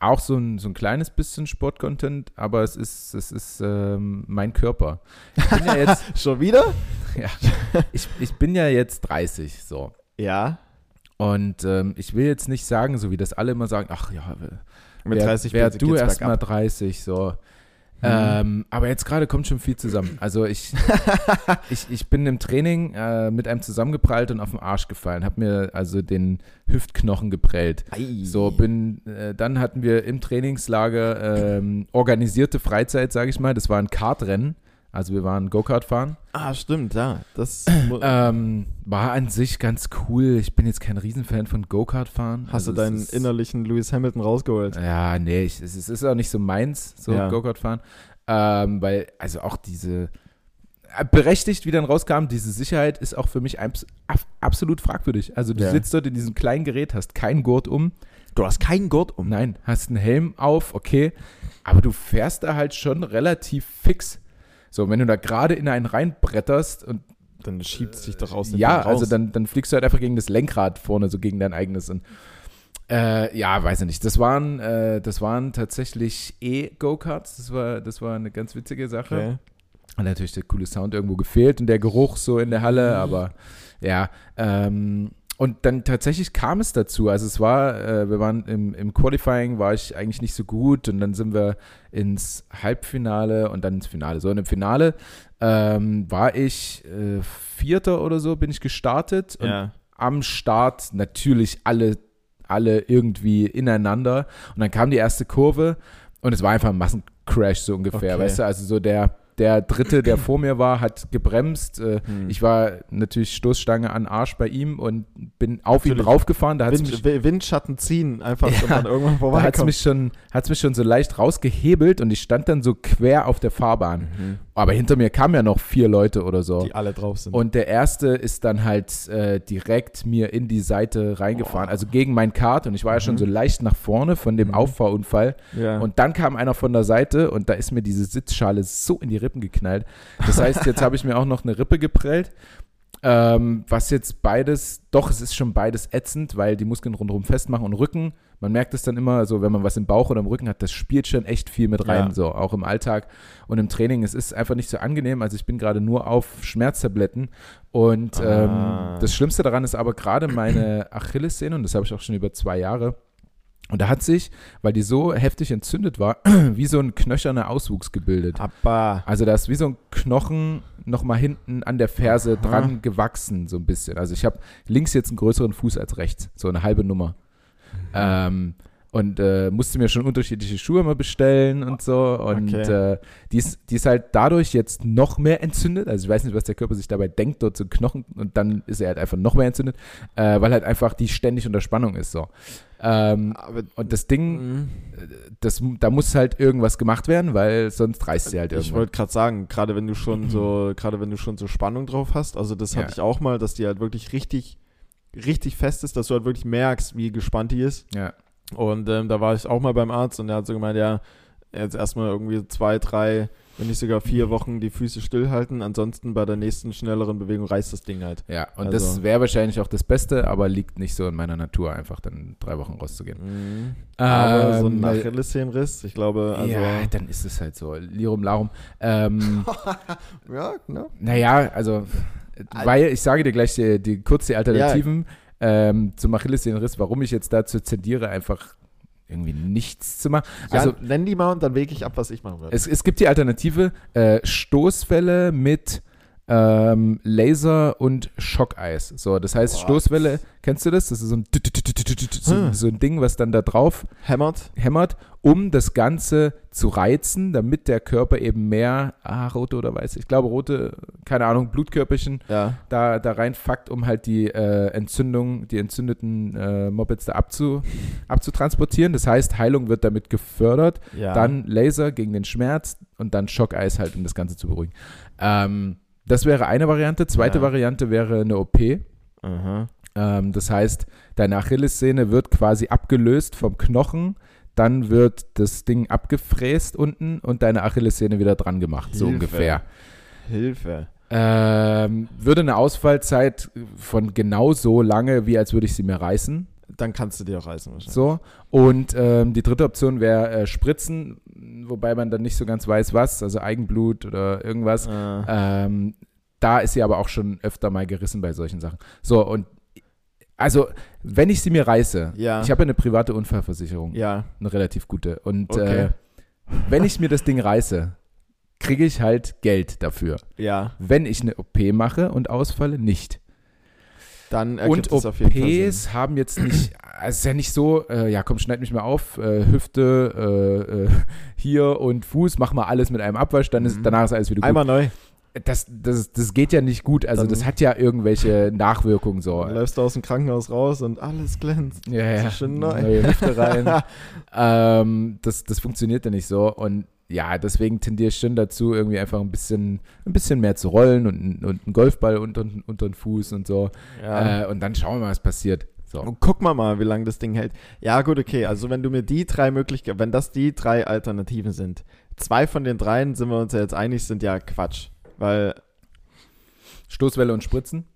auch so ein, so ein kleines bisschen Sportcontent, aber es ist, es ist ähm, mein Körper. Ich bin ja jetzt, schon wieder? ich, ich bin ja jetzt 30, so. Ja, Und ähm, ich will jetzt nicht sagen, so wie das alle immer sagen, ach ja, mit wer, 30 wer bitte du geht's erst mal bergab. 30, so. Mhm. Ähm, aber jetzt gerade kommt schon viel zusammen. Also ich, ich, ich bin im Training äh, mit einem zusammengeprallt und auf den Arsch gefallen, habe mir also den Hüftknochen geprellt. Ei. So bin, äh, dann hatten wir im Trainingslager ähm, organisierte Freizeit, sage ich mal. Das war ein Kartrennen. Also wir waren Go-Kart fahren. Ah, stimmt, ja. Das Ähm, war an sich ganz cool. Ich bin jetzt kein Riesenfan von Go-Kart fahren. hast Also du deinen innerlichen Lewis Hamilton rausgeholt. Ja, nee, ich, es, ist- es ist auch nicht so meins, so Ja. Go-Kart fahren. Ähm, weil, also auch diese, äh, berechtigt, wie dann rauskam, diese Sicherheit ist auch für mich abs ab, absolut fragwürdig. Also du Ja. sitzt dort in diesem kleinen Gerät, hast keinen Gurt um, Du hast keinen Gurt um. nein, hast einen Helm auf, okay, aber du fährst da halt schon relativ fix. So, wenn du da gerade in einen reinbretterst und Dann schiebt es dich doch aus dem ja, also dann, dann fliegst du halt einfach gegen das Lenkrad vorne, so gegen dein eigenes. Und, äh, ja, weiß ich nicht. Das waren, äh, das waren tatsächlich E-Go-Karts. Das war, das war eine ganz witzige Sache. Okay. Hat natürlich der coole Sound irgendwo gefehlt und der Geruch so in der Halle, aber ja. Ähm, und dann tatsächlich kam es dazu. Also es war, äh, wir waren im, im Qualifying, war ich eigentlich nicht so gut und dann sind wir ins Halbfinale und dann ins Finale. So, und im Finale ähm, war ich äh, Vierter oder so, bin ich gestartet und Ja. am Start natürlich alle, alle irgendwie ineinander. Und dann kam die erste Kurve und es war einfach ein Massencrash so ungefähr, Okay. weißt du? Also so der, der dritte, der vor mir war, hat gebremst. Äh, Hm. Ich war natürlich Stoßstange an Arsch bei ihm und bin auf ihn Natürlich. draufgefahren. Da hat es mich, Wind, Wi- Windschatten ziehen einfach und Ja, dann irgendwann da hat's vorbeikommen. mich, schon, hat's mich schon so leicht rausgehebelt und ich stand dann so quer auf der Fahrbahn. Mhm. Aber hinter mir kamen ja noch vier Leute oder so. Die alle drauf sind. Und der erste ist dann halt äh, direkt mir in die Seite reingefahren, Boah. also gegen mein Kart. Und ich war ja schon Mhm. so leicht nach vorne von dem Mhm. Auffahrunfall. ja. Und dann kam einer von der Seite und da ist mir diese Sitzschale so in die Rippen geknallt. Das heißt, jetzt habe ich mir auch noch eine Rippe geprellt. Ähm, was jetzt beides, doch, es ist schon beides ätzend, weil die Muskeln rundherum festmachen und Rücken. Man merkt es dann immer, so wenn man was im Bauch oder im Rücken hat, das spielt schon echt viel mit rein, Ja. so auch im Alltag und im Training. Es ist einfach nicht so angenehm. Also ich bin gerade nur auf Schmerztabletten und Ah. ähm, das Schlimmste daran ist aber gerade meine Achillessehne und das habe ich auch schon über zwei Jahre. Und da hat sich, weil die so heftig entzündet war, wie so ein knöcherner Auswuchs gebildet. Aber Also da ist wie so ein Knochen nochmal hinten an der Ferse Aha. dran gewachsen, so ein bisschen. Also ich habe links jetzt einen größeren Fuß als rechts, so eine halbe Nummer. Ähm, und äh, musste mir schon unterschiedliche Schuhe mal bestellen und so. Und Okay. äh, die, ist, die ist halt dadurch jetzt noch mehr entzündet. Also ich weiß nicht, was der Körper sich dabei denkt, dort zu Knochen. Und dann ist er halt einfach noch mehr entzündet, äh, weil halt einfach die ständig unter Spannung ist. So. Ähm, aber und das Ding, Mhm. das, da muss halt irgendwas gemacht werden, weil sonst reißt sie halt ich irgendwann. wollte gerade sagen, gerade wenn du schon so, gerade wenn du schon so Spannung drauf hast, also das Ja. hatte ich auch mal, dass die halt wirklich richtig, richtig fest ist, dass du halt wirklich merkst, wie gespannt die ist. Ja. Und ähm, da war ich auch mal beim Arzt und der hat so gemeint, ja, jetzt erstmal irgendwie zwei, drei, wenn nicht sogar vier Wochen die Füße stillhalten. Ansonsten bei der nächsten schnelleren Bewegung reißt das Ding halt. Ja, und Also- das wäre wahrscheinlich auch das Beste, aber liegt nicht so in meiner Natur, einfach dann drei Wochen rauszugehen. Mhm. Aber so ein Ähm, Achillessehnenriss, ich glaube, also. ja, dann ist es halt so. Lirum Larum. Ähm, ja, ne? naja, also, weil ich sage dir gleich die, die kurz die Alternativen ähm, zum Achillessehnenriss, warum ich jetzt dazu zendiere, einfach irgendwie nichts zu machen. Ja, Also, nenn die mal und dann wege ich ab, was ich machen würde. es, es gibt die Alternative äh, Stoßwelle mit ähm, Laser und Schockeis. So, das heißt, Boah. Stoßwelle, kennst du das? Das ist so ein, so, Hm. so ein Ding, was dann da drauf Hämmert. hämmert, um das Ganze zu reizen, damit der Körper eben mehr, ah, rote oder weiß, ich glaube rote, keine Ahnung, Blutkörperchen Ja. da, da reinfuckt, um halt die äh, Entzündung, die entzündeten äh, Mopeds da abzu, abzutransportieren. Das heißt, Heilung wird damit gefördert, ja. dann Laser gegen den Schmerz und dann Schockeis halt, um das Ganze zu beruhigen. Ähm, das wäre eine Variante. Zweite Ja. Variante wäre eine OP. Ähm, das heißt, deine Achillessehne wird quasi abgelöst vom Knochen, dann wird das Ding abgefräst unten und deine Achillessehne wieder dran gemacht, so Hilfe. ungefähr. Hilfe. Ähm, würde eine Ausfallzeit von genauso lange, wie als würde ich sie mir reißen. Dann kannst du dir auch reißen wahrscheinlich. So. Und ähm, die dritte Option wäre äh, Spritzen, wobei man dann nicht so ganz weiß, was, also Eigenblut oder irgendwas. Äh, Ähm, da ist sie aber auch schon öfter mal gerissen bei solchen Sachen. So, und also, wenn ich sie mir reiße, ja. ich habe ja eine private Unfallversicherung, ja. eine relativ gute. Und Okay. äh, wenn ich mir das Ding reiße, kriege ich halt Geld dafür. Ja. Wenn ich eine OP mache und ausfalle, nicht. Dann Und ergibt es auf jeden Fall Sinn. OPs haben jetzt nicht, es ist ja nicht so, äh, ja komm, schneid mich mal auf, äh, Hüfte, äh, äh, hier und Fuß, mach mal alles mit einem Abwasch, dann ist, Mhm. danach ist alles wieder gut. Einmal neu. das, das, das geht ja nicht gut. Also Dann- das hat ja irgendwelche Nachwirkungen so. Dann läufst du aus dem Krankenhaus raus und alles glänzt. Ja, ja. schön neu. Neue Hüfte rein. ähm, das, das funktioniert ja nicht so. Und ja, deswegen tendiere ich schon dazu, irgendwie einfach ein bisschen, ein bisschen mehr zu rollen und, und einen Golfball unter, unter den Fuß und so. Ja. Äh, und dann schauen wir mal, was passiert. So. Und guck mal mal, wie lange das Ding hält. Ja, gut, okay. Also wenn du mir die drei Möglichkeiten, wenn das die drei Alternativen sind, zwei von den dreien sind wir uns ja jetzt einig, sind ja Quatsch. Weil Stoßwelle und Spritzen?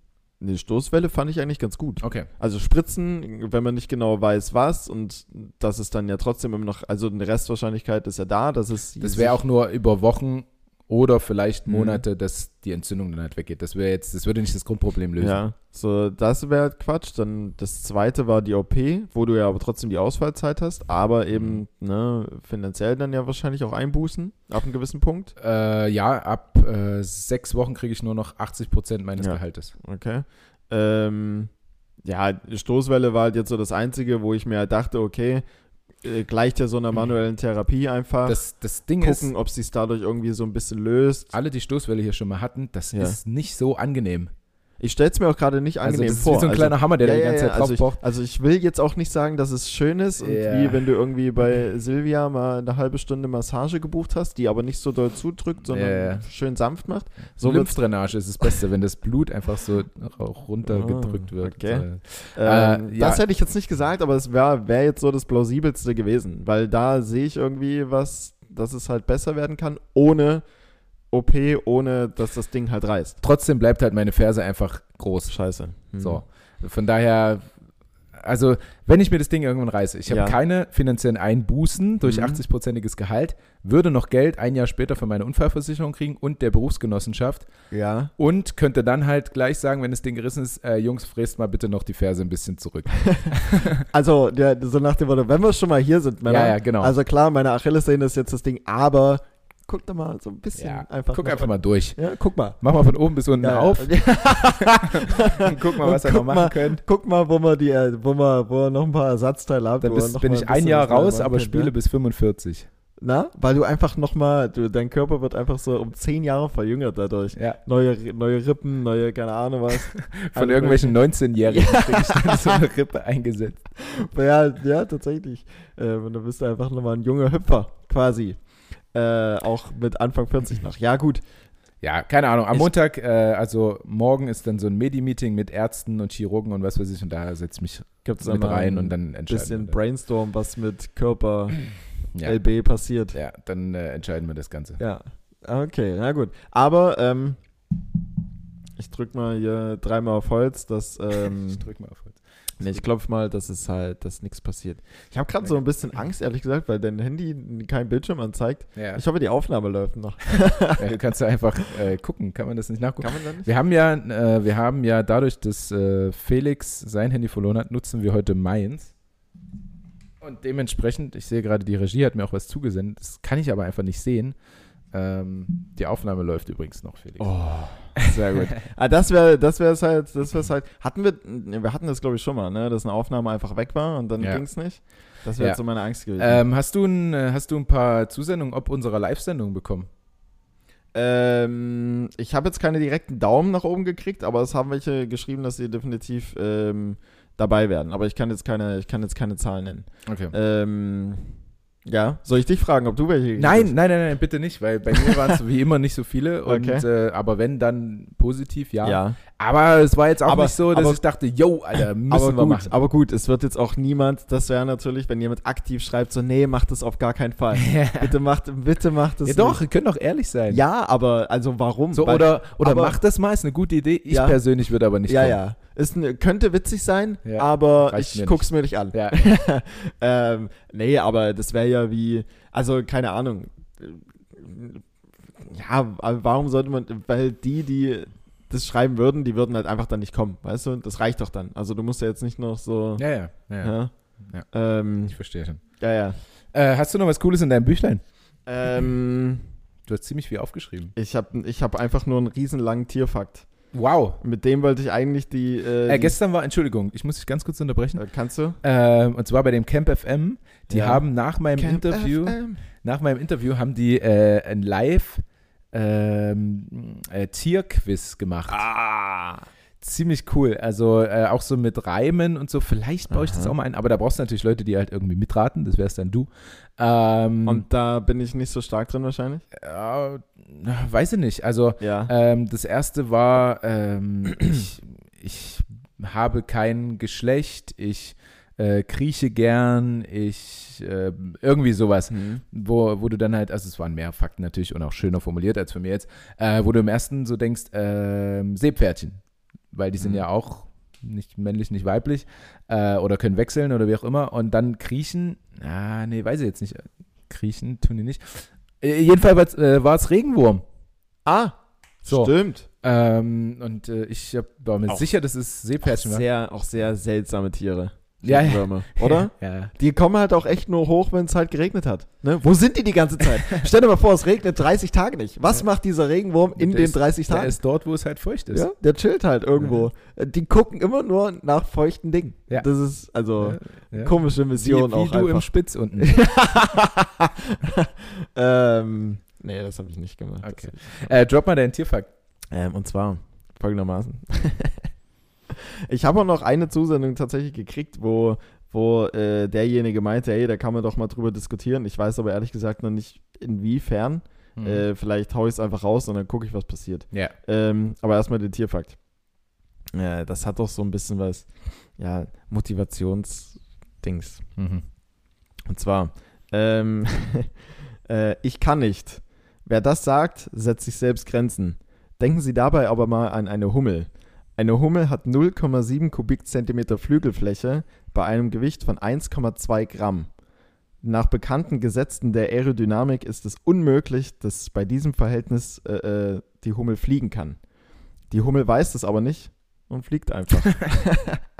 Eine Stoßwelle fand ich eigentlich ganz gut. Okay. Also Spritzen, wenn man nicht genau weiß, was und das ist dann ja trotzdem immer noch, also eine Restwahrscheinlichkeit ist ja da, dass es Das wäre auch nur über Wochen oder vielleicht Mhm. Monate, dass die Entzündung dann halt weggeht. Das wäre jetzt, das würde nicht das Grundproblem lösen. Ja, so das wäre halt Quatsch. Dann das zweite war die OP, wo du ja aber trotzdem die Ausfallzeit hast, aber eben ne, finanziell dann ja wahrscheinlich auch einbußen ab einem gewissen Punkt. Äh, ja, ab äh, sechs Wochen kriege ich nur noch 80 Prozent meines Ja. Gehaltes. Okay. Ähm, ja, Stoßwelle war halt jetzt so das Einzige, wo ich mir halt dachte, okay, äh, gleicht ja so einer manuellen Therapie einfach. Das, das Ding Gucken, ist, ob sich dadurch irgendwie so ein bisschen löst. alle, die Stoßwelle hier schon mal hatten, das Ja. ist nicht so angenehm. Ich stelle es mir auch gerade nicht Also angenehm das ist vor. wie so ein kleiner Hammer, der da die ganze Zeit also ich, pocht. also ich will jetzt auch nicht sagen, dass es schön ist und Ja. wie wenn du irgendwie bei Silvia mal eine halbe Stunde Massage gebucht hast, die aber nicht so doll zudrückt, sondern Ja, ja. schön sanft macht. So Lymphdrainage ist das Beste, wenn das Blut einfach so runtergedrückt Ah, wird. okay. So. Äh, ja. Das hätte ich jetzt nicht gesagt, aber es wäre wär jetzt so das plausibelste gewesen, weil da sehe ich irgendwie was, dass es halt besser werden kann, ohne OP, ohne dass das Ding halt reißt. Trotzdem bleibt halt meine Ferse einfach groß. Scheiße. Hm. So. Von daher, also wenn ich mir das Ding irgendwann reiße, ich habe Ja. keine finanziellen Einbußen durch Mhm. 80-prozentiges Gehalt, würde noch Geld ein Jahr später für meine Unfallversicherung kriegen und der Berufsgenossenschaft Ja. und könnte dann halt gleich sagen, wenn das Ding gerissen ist, äh, Jungs, fräst mal bitte noch die Ferse ein bisschen zurück. Also, der, so nach dem Motto, wenn wir schon mal hier sind, Männer. Ja, ja, genau. Also klar, meine Achillessehne ist jetzt das Ding, aber guck doch mal so ein bisschen Ja, einfach. guck einfach mal durch. Ja, guck mal. Mach mal von oben bis unten Ja, auf ja. und guck mal, was ihr guck noch machen mal, könnt. Guck mal, wo wir die, äh, wo wir, wo wir noch ein paar Ersatzteile haben. Dann wir bist, noch bin ich ein Jahr raus, aber können, spiele ja? bis 45. Na, weil du einfach nochmal, du, dein Körper wird einfach so um zehn Jahre verjüngert dadurch. Ja. Neue, neue Rippen, neue, keine Ahnung was. Von Alle irgendwelchen 19-Jährigen krieg ich dann so eine Rippe eingesetzt. Ja, ja, tatsächlich. Äh, und dann bist du einfach nochmal ein junger Hüpfer, quasi. Äh, auch mit Anfang 40 noch. Ja, gut. Ja, keine Ahnung. Am Ich- Montag, äh, also morgen ist dann so ein Medi-Meeting mit Ärzten und Chirurgen und was weiß ich und da setze ich mich Gibt's mit rein ein und dann entscheiden bisschen wir. Brainstorm, was mit Körper Ja, LB passiert. ja dann äh, entscheiden wir das Ganze. Ja. Okay, na gut. Aber ähm, ich drück mal hier dreimal auf Holz, dass ähm, Ich drück mal auf Holz. Nee, ich klopf mal, dass es halt, dass nichts passiert. Ich habe gerade so ein bisschen Angst, ehrlich gesagt, weil dein Handy kein Bildschirm anzeigt. Ja. Ich hoffe, die Aufnahme läuft noch. ja, du kannst ja einfach äh, gucken. Kann man das nicht nachgucken? Kann man da nicht? Wir haben ja, äh, wir haben ja dadurch, dass äh, Felix sein Handy verloren hat, nutzen wir heute meins. Und dementsprechend, ich sehe gerade, die Regie hat mir auch was zugesendet. Das kann ich aber einfach nicht sehen. Ähm, die Aufnahme läuft übrigens noch, Felix. Oh, sehr gut. ah, das wäre das wäre es halt, das wäre halt. Hatten wir, wir hatten das glaube ich schon mal, ne, dass eine Aufnahme einfach weg war und dann Ja. ging es nicht. Das wäre Ja. jetzt so meine Angst gewesen. Ähm, hast, du ein, äh, hast du ein paar Zusendungen ob unserer Live-Sendung bekommen? Ähm, ich habe jetzt keine direkten Daumen nach oben gekriegt, aber es haben welche geschrieben, dass sie definitiv ähm, dabei werden. Aber ich kann jetzt keine, ich kann jetzt keine Zahlen nennen. Okay. Ähm, ja, soll ich dich fragen, ob du welche Nein, hast? nein, nein, nein, bitte nicht, weil bei mir waren es wie immer nicht so viele. Und, Okay. äh, aber wenn, dann positiv, ja. Ja, Aber es war jetzt auch Aber- nicht so, dass aber- ich dachte, yo, Alter, müssen aber wir gut, machen. aber gut, es wird jetzt auch niemand, das wäre natürlich, wenn jemand aktiv schreibt, so, nee, macht das auf gar keinen Fall. bitte macht, bitte macht das ja doch, ihr könnt doch ehrlich sein. Ja, aber, also warum? So, Weil- oder oder aber- macht das mal, ist eine gute Idee. Ich Ja. persönlich würde aber nicht ja, kommen. ja. Ist ne, könnte witzig sein, Ja, aber ich guck's mir nicht an. Ja. ähm, nee, aber das wäre ja wie, also keine Ahnung. Ja, warum sollte man, weil die, die das schreiben würden, die würden halt einfach dann nicht kommen, weißt du? Das reicht doch dann. Also du musst ja jetzt nicht noch so, Ja, ja. ja, ja, Ja. Ähm, Ich verstehe schon. ja, ja. Äh, hast du noch was Cooles in deinem Büchlein? Ähm, Du hast ziemlich viel aufgeschrieben. ich habe ich hab einfach nur einen riesenlangen Tierfakt. Wow. Mit dem wollte ich eigentlich die, äh, Äh, gestern war, Entschuldigung, ich muss dich ganz kurz unterbrechen. äh, kannst du? Ähm, und zwar bei dem Camp FM. Die Ja. haben nach meinem Camp Interview, FM. nach meinem Interview haben die äh, ein Live ähm, äh, Tierquiz gemacht. Ah. Ziemlich cool. Also äh, auch so mit Reimen und so. Vielleicht baue ich das Aha. auch mal ein, aber da brauchst du natürlich Leute, die halt irgendwie mitraten. Das wärst dann du. Ähm, Und da bin ich nicht so stark drin wahrscheinlich. äh, weiß ich nicht. Also Ja. ähm, das erste war, ähm, ich, ich habe kein Geschlecht, ich äh, krieche gern, ich äh, irgendwie sowas, Mhm. wo, wo du dann halt, also es waren mehr Fakten natürlich und auch schöner formuliert als für mir jetzt, äh, wo du im ersten so denkst, ähm, Seepferdchen, weil die sind Mhm. ja auch nicht männlich, nicht weiblich äh, oder können wechseln oder wie auch immer und dann kriechen, ah, nee, weiß ich jetzt nicht, kriechen tun die nicht. Äh, jedenfalls äh, war es Regenwurm. Ah, So. stimmt. Ähm, und äh, ich hab, war mir Auch- sicher, dass es Auch Seepferdchen war. sehr, auch sehr seltsame Tiere. Ja, ja. Würmer, oder? Ja. Die kommen halt auch echt nur hoch, wenn es halt geregnet hat. Ne? Wo sind die die ganze Zeit? Stell dir mal vor, es regnet 30 Tage nicht. Was Ja. macht dieser Regenwurm in Der den ist- 30 Der Tagen? ist dort, wo es halt feucht ist. ja, der chillt halt irgendwo. Äh, Die gucken immer nur nach feuchten Dingen. Ja. Das ist also Ja, ja. komische Wie, Mission wie auch du im einfach. Spitz unten. ähm, nee, das habe ich nicht gemacht. Okay. äh, drop mal deinen Tierfakt. Ähm, und zwar folgendermaßen. ich habe auch noch eine Zusendung tatsächlich gekriegt, wo, wo äh, derjenige meinte, hey, da kann man doch mal drüber diskutieren. Ich weiß aber ehrlich gesagt noch nicht, inwiefern. Mhm. Äh, vielleicht haue ich es einfach raus und dann gucke ich, was passiert. ja. Ähm, aber erstmal den Tierfakt. Äh, das hat doch so ein bisschen was, ja, Motivationsdings. Mhm. Und zwar, ähm, äh, ich kann nicht. Wer das sagt, setzt sich selbst Grenzen. Denken Sie dabei aber mal an eine Hummel. Eine Hummel hat 0,7 Kubikzentimeter Flügelfläche bei einem Gewicht von 1,2 Gramm. Nach bekannten Gesetzen der Aerodynamik ist es unmöglich, dass bei diesem Verhältnis äh, äh, die Hummel fliegen kann. Die Hummel weiß das aber nicht und fliegt einfach.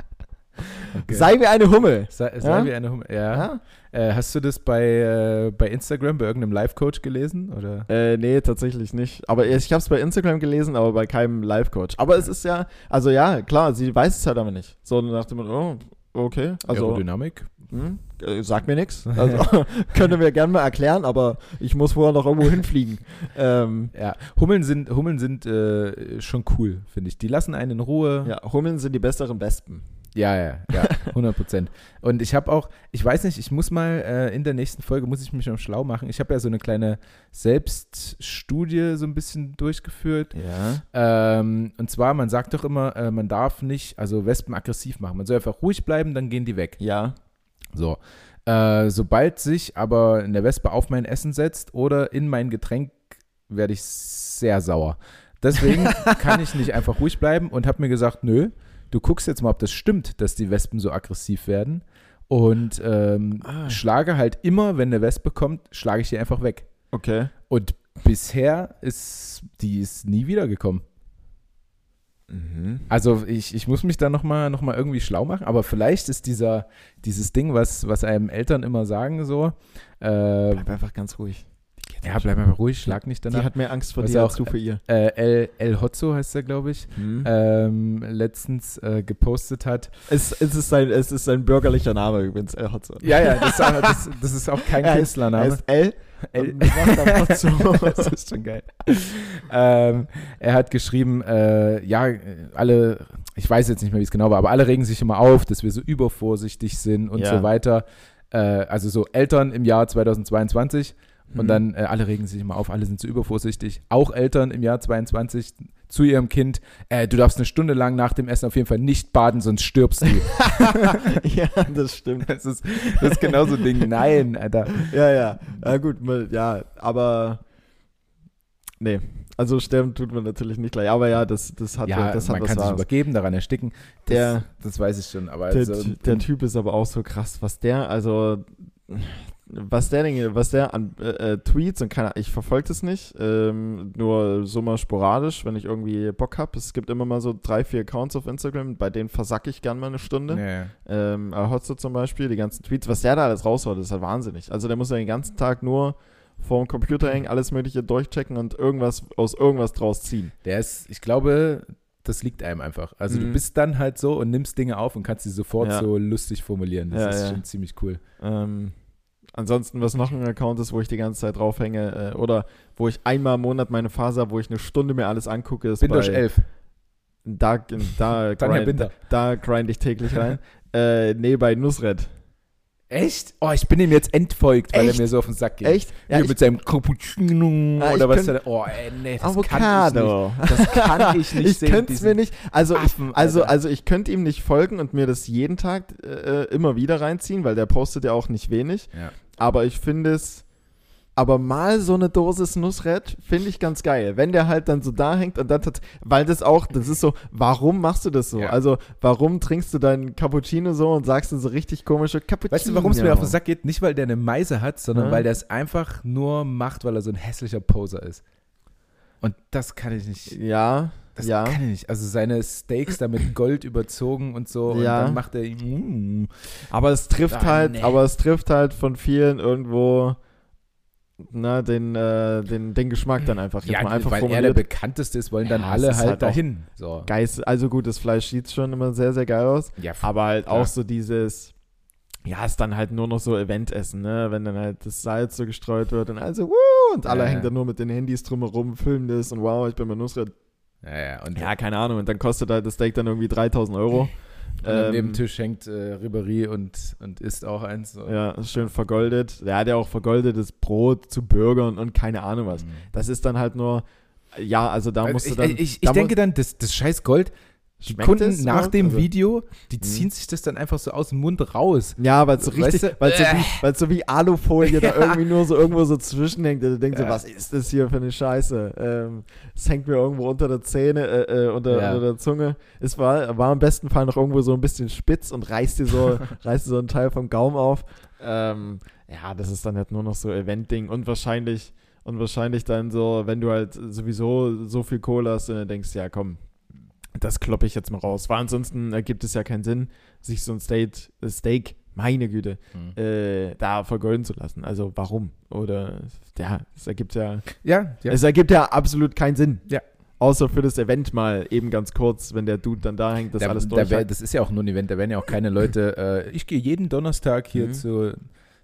Okay. Sei wie eine Hummel. Sei, sei Ja? wie eine Hummel. Ja. Ja? Äh, hast du das bei, äh, bei Instagram, bei irgendeinem Live-Coach gelesen? Oder? Äh, nee, tatsächlich nicht. Aber ich habe es bei Instagram gelesen, aber bei keinem Live-Coach. Aber es ist ja, also ja, klar, sie weiß es halt aber nicht. So nach dem Motto, oh, okay, also Aerodynamik? hm, äh, sagt mir nichts. Also könnte mir gerne mal erklären, aber ich muss vorher noch irgendwo hinfliegen. Ähm, Ja, Hummeln sind, Hummeln sind äh, schon cool, finde ich. Die lassen einen in Ruhe. ja, Hummeln sind die besseren Wespen. Ja, ja, ja, 100 Prozent. Und ich habe auch, ich weiß nicht, ich muss mal äh, in der nächsten Folge, muss ich mich noch schlau machen. Ich habe ja so eine kleine Selbststudie so ein bisschen durchgeführt. Ja. Ähm, und zwar, man sagt doch immer, äh, man darf nicht, also Wespen aggressiv machen. Man soll einfach ruhig bleiben, dann gehen die weg. Ja. So. Äh, sobald sich aber eine Wespe auf mein Essen setzt oder in mein Getränk, werde ich sehr sauer. Deswegen kann ich nicht einfach ruhig bleiben und habe mir gesagt, nö, du guckst jetzt mal, ob das stimmt, dass die Wespen so aggressiv werden. Und ähm, Ah. schlage halt immer, wenn eine Wespe kommt, schlage ich die einfach weg. Okay. Und bisher ist die ist nie wiedergekommen. Mhm. Also ich, ich muss mich da nochmal noch mal irgendwie schlau machen, aber vielleicht ist dieser, dieses Ding, was, was einem Eltern immer sagen, so, äh, Bleib einfach ganz ruhig. Ja, bleib mal ruhig, schlag nicht Die danach. hat mehr Angst vor Was dir auch- als du vor ihr. Äh, El, El Hotzo heißt er, glaube ich, Hm. ähm, letztens äh, gepostet hat. Es, es, ist sein, es ist sein bürgerlicher Name übrigens, El Hotzo. Ja, ja, das, ist auch- das, das ist auch kein Er ist- Er Künstlername. ist L. El, Hotzo. das ist schon geil. ähm, er hat geschrieben, äh, ja, alle, ich weiß jetzt nicht mehr, wie es genau war, aber alle regen sich immer auf, dass wir so übervorsichtig sind und Ja. so weiter. Äh, also so Eltern im Jahr 2022 und Mhm. dann äh, alle regen sich immer auf, alle sind so übervorsichtig. Auch Eltern im Jahr 22 zu ihrem Kind, äh, du darfst eine Stunde lang nach dem Essen auf jeden Fall nicht baden, sonst stirbst du. ja, das stimmt. das, ist, das ist genau so ein Ding. Nein, Alter. Ja, ja. Ja, gut, ja, aber. Nee. Also sterben tut man natürlich nicht gleich. Aber ja, das, das hat ja, das hat man was kann sich Wahres. übergeben, daran ersticken. Das, Der- das weiß ich schon. Aber Der, also, der Typ ist aber auch so krass, was der, also was der, Dinge, was der an äh, äh, Tweets und keine ich verfolge das nicht, ähm, nur so mal sporadisch, wenn ich irgendwie Bock habe. Es gibt immer mal so drei, vier Accounts auf Instagram, bei denen versacke ich gern mal eine Stunde. ja. Ähm, Hotzo zum Beispiel, die ganzen Tweets, was der da alles raushaut, ist halt wahnsinnig. Also der muss ja den ganzen Tag nur vor dem Computer hängen, alles mögliche durchchecken und irgendwas aus irgendwas draus ziehen. Der ist, ich glaube, das liegt einem einfach. Also du Mhm. bist dann halt so und nimmst Dinge auf und kannst sie sofort Ja. so lustig formulieren. Das Ja, ist ja. schon ziemlich cool. Ähm, ansonsten, was noch ein Account ist, wo ich die ganze Zeit draufhänge, äh, oder wo ich einmal im Monat meine Phase habe, wo ich eine Stunde mir alles angucke, ist Bindosch bei 11. Da, da, grind, Binder. da grind ich täglich rein. äh, nee, bei Nusret. Echt? Oh, ich bin ihm jetzt entfolgt, weil Echt? er mir so auf den Sack geht. Echt? Ja, ich- mit seinem Cappuccino Ah, ich oder was könnt- er Oh, ey, nee, das Avocado. kann ich nicht. Das kann ich nicht ich sehen, könnte es mir nicht. Also, ich, Affen, also, Alter. also ich könnte ihm nicht folgen und mir das jeden Tag äh, immer wieder reinziehen, weil der postet ja auch nicht wenig. Ja. Aber ich finde es. Aber mal so eine Dosis Nussred finde ich ganz geil. Wenn der halt dann so da hängt und dann, weil das auch, das ist so, warum machst du das so? Ja. Also, warum trinkst du deinen Cappuccino so und sagst du so richtig komische Cappuccino? Weißt du, warum es mir auf den Sack geht? Nicht, weil der eine Meise hat, sondern Ja. weil der es einfach nur macht, weil er so ein hässlicher Poser ist. Und das kann ich nicht. Ja, Das Ja. kann ich nicht. Also seine Steaks da mit Gold überzogen und so. Und Ja. dann macht er. Mm. Aber es trifft Ah, halt, nee. aber es trifft halt von vielen irgendwo na, den, äh, den, den Geschmack dann einfach. Jetzt Ja, mal einfach weil er der formuliert. bekannteste ist, wollen dann Ja, es alle halt, halt dahin. So. Geist, also gut, das Fleisch sieht schon immer sehr, sehr geil aus. Ja, Aber halt Klar. auch so dieses, ja, ist dann halt nur noch so Eventessen, ne? Wenn dann halt das Salz so gestreut wird und also, wuh, und alle Ja, hängen dann nur mit den Handys drumherum, filmen das und wow, ich bin bei Nusret. ja, ja. Und, Ja, keine Ahnung. Und dann kostet halt das Steak dann irgendwie 3000 Euro. Und an Ähm, dem Tisch hängt äh, Ribéry und, und isst auch eins. So. Ja, schön vergoldet. Der hat ja auch vergoldetes Brot zu Burgern und keine Ahnung was. Mhm. Das ist dann halt nur, ja, also da musst ich, du dann. ich, ich, ich denke dann, das, das scheiß Gold, die Schmeckt Kunden nach überhaupt? dem Also- Video, die Mhm. ziehen sich das dann einfach so aus dem Mund raus. Ja, weil es so Weißt richtig, du? weil so, Äh. wie- so wie Alufolie da irgendwie nur so irgendwo so zwischenhängt. Und du denkst Ja. so, was ist das hier für eine Scheiße? Ähm, Es hängt mir irgendwo unter der Zähne, äh, äh, unter, Ja. unter der Zunge. Es war, war im besten Fall noch irgendwo so ein bisschen spitz und reißt dir so, reißt dir so einen Teil vom Gaumen auf. Ähm, ja, das ist dann halt nur noch so Event-Ding und wahrscheinlich, und wahrscheinlich dann so, wenn du halt sowieso so viel Kohle hast und dann denkst, ja komm, das kloppe ich jetzt mal raus. Weil ansonsten ergibt es ja keinen Sinn, sich so ein Steak, äh, Steak meine Güte, äh, da vergolden zu lassen. Also warum? Oder ja, es ergibt ja, Ja, ja. es ergibt ja absolut keinen Sinn. Ja. Außer für das Event mal eben ganz kurz, wenn der Dude dann da hängt, das da, alles da durch. wär, das ist ja auch nur ein Event, da werden ja auch keine Leute, äh, ich gehe jeden Donnerstag hier Mhm. zu,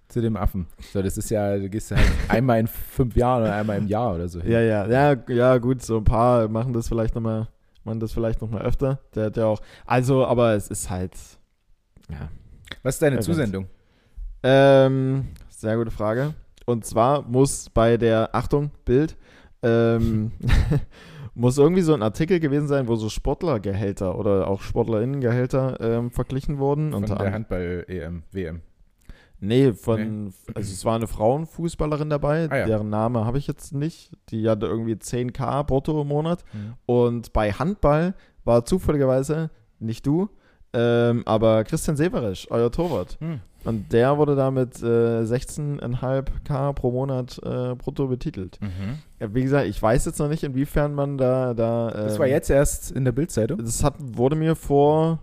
zu dem Affen. So, das ist ja, du gehst halt einmal in fünf Jahren oder einmal im Jahr oder so hin. Ja, ja, ja, ja, gut, so ein paar machen das vielleicht nochmal, machen das vielleicht nochmal öfter. Der hat ja auch, also, aber es ist halt, ja. Was ist deine Event. Zusendung? Ähm, sehr gute Frage. Und zwar muss bei der, Achtung, Bild, ähm, muss irgendwie so ein Artikel gewesen sein, wo so Sportlergehälter oder auch SportlerInnengehälter ähm, verglichen wurden. Von Unter der Handball-EM, WM. Nee, von, also es war eine Frauenfußballerin dabei, Ah, ja. deren Name habe ich jetzt nicht. Die hatte irgendwie 10k brutto im Monat. Mhm. Und bei Handball war zufälligerweise nicht du, ähm, aber Christian Severisch, euer Torwart. Hm. Und der wurde da mit äh, 16,5k pro Monat äh, brutto betitelt. Mhm. Wie gesagt, ich weiß jetzt noch nicht, inwiefern man da. da Das ähm, war jetzt erst in der Bildzeitung. Das hat, wurde mir vor,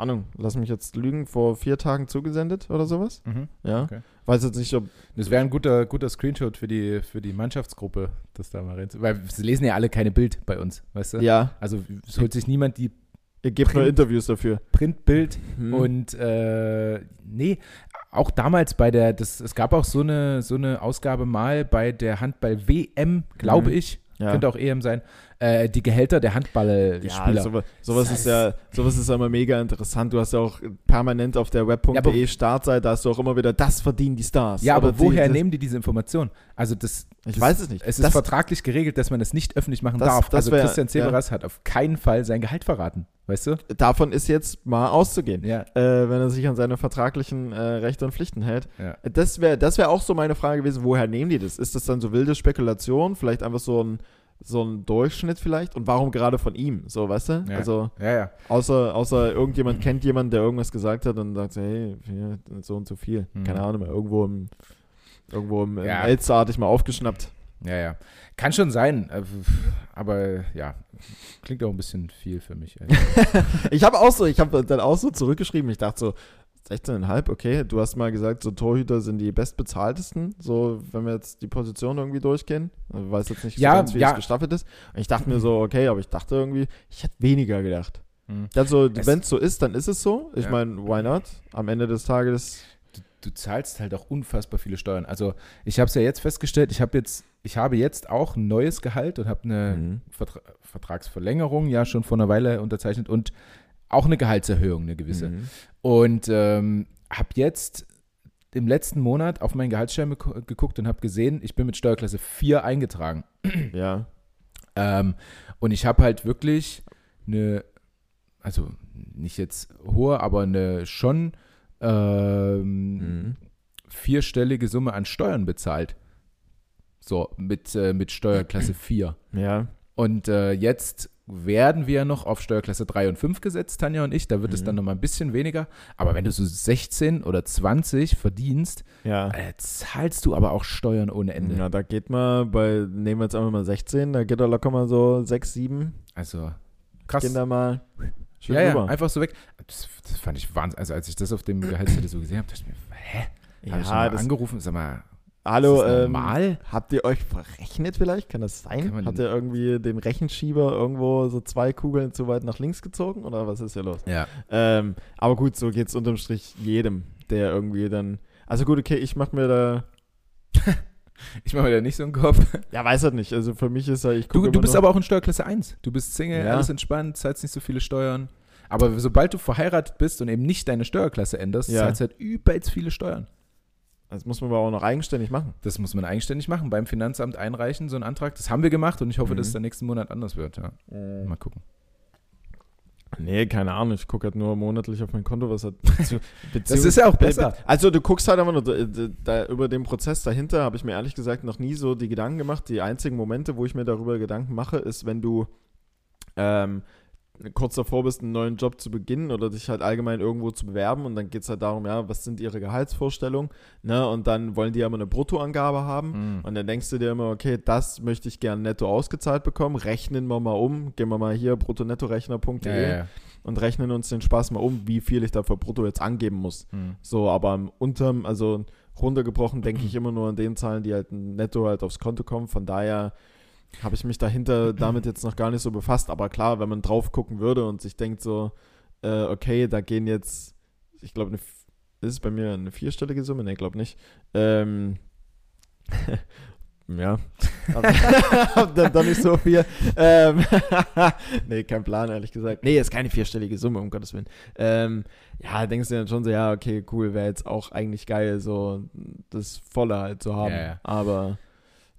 Ahnung, lass mich jetzt lügen, vor vier Tagen zugesendet oder sowas. Mhm. Ja. Okay. Weiß jetzt nicht, ob. Das wäre ein guter, guter Screenshot für die, für die Mannschaftsgruppe, das da mal rein. Weil sie lesen ja alle keine Bild bei uns, weißt du? Ja, Also es holt sich niemand die ihr gebt nur Print- Interviews dafür. Printbild Hm. und äh, nee, auch damals bei der, das, es gab auch so eine, so eine Ausgabe mal bei der Handball-WM, glaube Mhm. ich, ja. könnte auch EM sein, äh, die Gehälter der Ja, Handballspieler. sowas, sowas Das ist ja, sowas ist ja immer mega interessant. Du hast ja auch permanent auf der web.de Ja, Startseite hast du auch immer wieder, das verdienen die Stars. ja, aber Oder woher die, nehmen die diese Information? Also das, Ich das, weiß es nicht. Es ist Das- vertraglich geregelt, dass man es nicht öffentlich machen Das- darf. das also wär- Christian Severas hat auf keinen Fall sein Gehalt verraten, weißt du? Davon ist jetzt mal auszugehen. Ja. Äh, wenn er sich an seine vertraglichen äh, Rechte und Pflichten hält. ja. Das wäre das wär auch so meine Frage gewesen, woher nehmen die das? Ist das dann so wilde Spekulation? Vielleicht einfach so ein, so ein Durchschnitt vielleicht? Und warum gerade von ihm? So, weißt du? Ja. Also, Ja, ja. außer, außer irgendjemand kennt jemanden, der irgendwas gesagt hat und sagt so, hey, so und so viel. Mhm. Keine Ahnung mehr. Irgendwo im, irgendwo im, Ja. im Elster hatte ich mal aufgeschnappt. Ja, ja. Kann schon sein, äh, aber ja, klingt auch ein bisschen viel für mich. Ich habe auch so, ich habe dann auch so zurückgeschrieben. Ich dachte so, 16,5, okay. Du hast mal gesagt, so Torhüter sind die bestbezahltesten. So, wenn wir jetzt die Position irgendwie durchgehen. Ich weiß jetzt nicht so Ja, ganz, wie ja. es gestaffelt ist. Und ich dachte mir so, okay, aber ich dachte irgendwie, ich hätte weniger gedacht. Hm. Also, wenn es so ist, dann ist es so. Ich Ja. meine, why not? Am Ende des Tages. du, du zahlst halt auch unfassbar viele Steuern. Also ich habe es ja jetzt festgestellt, ich habe jetzt, ich habe jetzt auch ein neues Gehalt und habe eine Mhm. Vertra Vertragsverlängerung ja schon vor einer Weile unterzeichnet und auch eine Gehaltserhöhung, eine gewisse. Mhm. Und ähm, habe jetzt im letzten Monat auf meinen Gehaltsschein geko- geguckt und habe gesehen, ich bin mit Steuerklasse 4 eingetragen. Ja. Ähm, und ich habe halt wirklich eine, also nicht jetzt hohe, aber eine schon ähm, Mhm. vierstellige Summe an Steuern bezahlt. So, mit, äh, mit Steuerklasse 4. Ja. Und äh, jetzt werden wir noch auf Steuerklasse 3 und 5 gesetzt, Tanja und ich. Da wird es Mhm. dann nochmal ein bisschen weniger. Aber wenn du so 16 oder 20 verdienst, Ja. äh, zahlst du aber auch Steuern ohne Ende. Ja, da geht mal bei, nehmen wir jetzt einfach mal 16, da geht er locker mal so 6, 7. Also krass. Gehen da mal schön ja, ja, rüber. einfach so weg. Das, das fand ich Wahnsinn. Also als ich das auf dem Gehaltszettel so gesehen habe, dachte ich mir, hä? Habe ich Ja, mal das, angerufen, sag mal, hallo, ähm, normal? habt ihr euch verrechnet vielleicht? Kann das sein? Kann Hat ihr irgendwie den Rechenschieber irgendwo so zwei Kugeln zu weit nach links gezogen oder was ist hier los? ja. Ähm, aber gut, so geht's unterm Strich jedem, der irgendwie dann. Also gut, okay, ich mach mir da. Ich mache mir da nicht so einen Kopf. Ja, weiß halt nicht. Also für mich ist ja, ich Du, du bist nur- aber auch in Steuerklasse 1. Du bist Single, Ja. alles entspannt, zahlst nicht so viele Steuern. Aber sobald du verheiratet bist und eben nicht deine Steuerklasse änderst, Ja. zahlst du halt übelst viele Steuern. Das muss man aber auch noch eigenständig machen. Das muss man eigenständig machen, beim Finanzamt einreichen, so einen Antrag. Das haben wir gemacht und ich hoffe, Mhm. dass es dann nächsten Monat anders wird. Ja. Mal gucken. Nee, keine Ahnung. Ich gucke halt nur monatlich auf mein Konto, was hat. Das ist ja auch besser. Also du guckst halt einfach nur da, da, über den Prozess dahinter, habe ich mir ehrlich gesagt noch nie so die Gedanken gemacht. Die einzigen Momente, wo ich mir darüber Gedanken mache, ist, wenn du ähm, kurz davor bist, einen neuen Job zu beginnen oder dich halt allgemein irgendwo zu bewerben und dann geht es halt darum, ja, was sind ihre Gehaltsvorstellungen, ne? Und dann wollen die ja immer eine Bruttoangabe haben. Mhm. Und dann denkst du dir immer, okay, das möchte ich gerne netto ausgezahlt bekommen. Rechnen wir mal um. Gehen wir mal hier bruttonettorechner.de Ja, ja, ja. und rechnen uns den Spaß mal um, wie viel ich da für brutto jetzt angeben muss. Mhm. So, aber im unterm, also runtergebrochen, denke ich immer nur an den Zahlen, die halt netto halt aufs Konto kommen. Von daher habe ich mich dahinter damit jetzt noch gar nicht so befasst. Aber klar, wenn man drauf gucken würde und sich denkt so, äh, okay, da gehen jetzt, ich glaube, ist es bei mir eine vierstellige Summe? Ne, ich glaube nicht. Ähm, ja. Hab dann doch nicht so viel. Ähm, nee, kein Plan, ehrlich gesagt. Nee, ist keine vierstellige Summe, um Gottes Willen. Ähm, ja, denkst du dann schon so, ja, okay, cool, wäre jetzt auch eigentlich geil, so das Volle halt zu haben. Ja, ja. Aber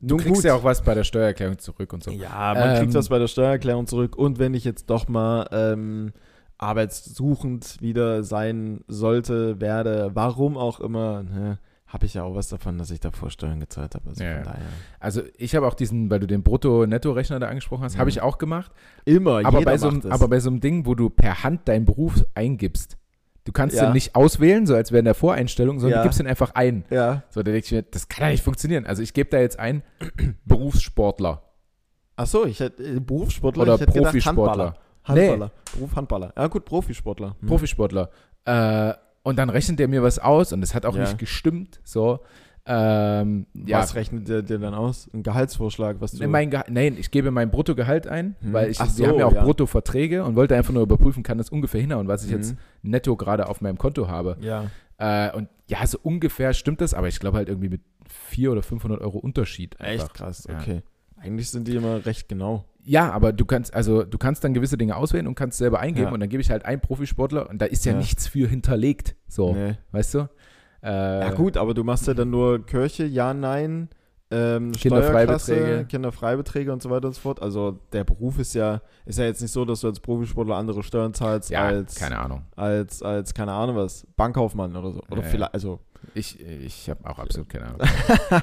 Du nun kriegst gut. ja auch was bei der Steuererklärung zurück und so. Ja, man kriegt Ähm, das bei der Steuererklärung zurück. Und wenn ich jetzt doch mal ähm, arbeitssuchend wieder sein sollte, werde, warum auch immer, ne, habe ich ja auch was davon, dass ich davor Steuern gezahlt habe. Also Ja. Also ich habe auch diesen, weil du den Brutto-Netto-Rechner da angesprochen hast, Mhm. habe ich auch gemacht. Immer, Aber jeder bei, so einem, aber bei so einem Ding, wo du per Hand deinen Beruf eingibst, du kannst Ja. den nicht auswählen, so als wäre in der Voreinstellung, sondern Ja. du gibst den einfach ein. ja. So, da denke ich mir, das kann ja nicht funktionieren. Also ich gebe da jetzt ein Berufssportler Ach so, ich hätte äh, Berufssportler oder hätte gedacht Profisportler. Handballer. Handballer. Beruf Handballer. Ja gut, Profisportler. Hm. Profisportler. Äh, und dann rechnet der mir was aus und das hat auch Ja. nicht gestimmt. So. Ähm, ja, Was rechnet der dir dann aus? Ein Gehaltsvorschlag, was du. Mein Geha- Nein, ich gebe mein Bruttogehalt ein, Hm. weil ich, Ach wir so, haben ja auch ja. Bruttoverträge und wollte einfach nur überprüfen, kann das ungefähr hinhauen, was ich Mhm. jetzt netto gerade auf meinem Konto habe. ja. Äh, und ja, so ungefähr stimmt das, aber ich glaube halt irgendwie mit 400 oder 500 Euro Unterschied. Einfach. Echt krass, Ja. okay. Eigentlich sind die immer recht genau. Ja, aber du kannst, also du kannst dann gewisse Dinge auswählen und kannst selber eingeben Ja. und dann gebe ich halt einen Profisportler und da ist ja, Ja. nichts für hinterlegt. So, Nee. weißt du? Äh, Ja gut, aber du machst ja dann nur Kirche, ja, nein, ähm, Kinderfreibeträge. Kinderfreibeträge und so weiter und so fort. Also der Beruf ist ja, ist ja jetzt nicht so, dass du als Profisportler andere Steuern zahlst Ja, als, keine Ahnung. als, als, keine Ahnung was, Bankkaufmann oder so. Oder Ja, vielleicht, also, Ich, ich habe auch absolut keine Ahnung.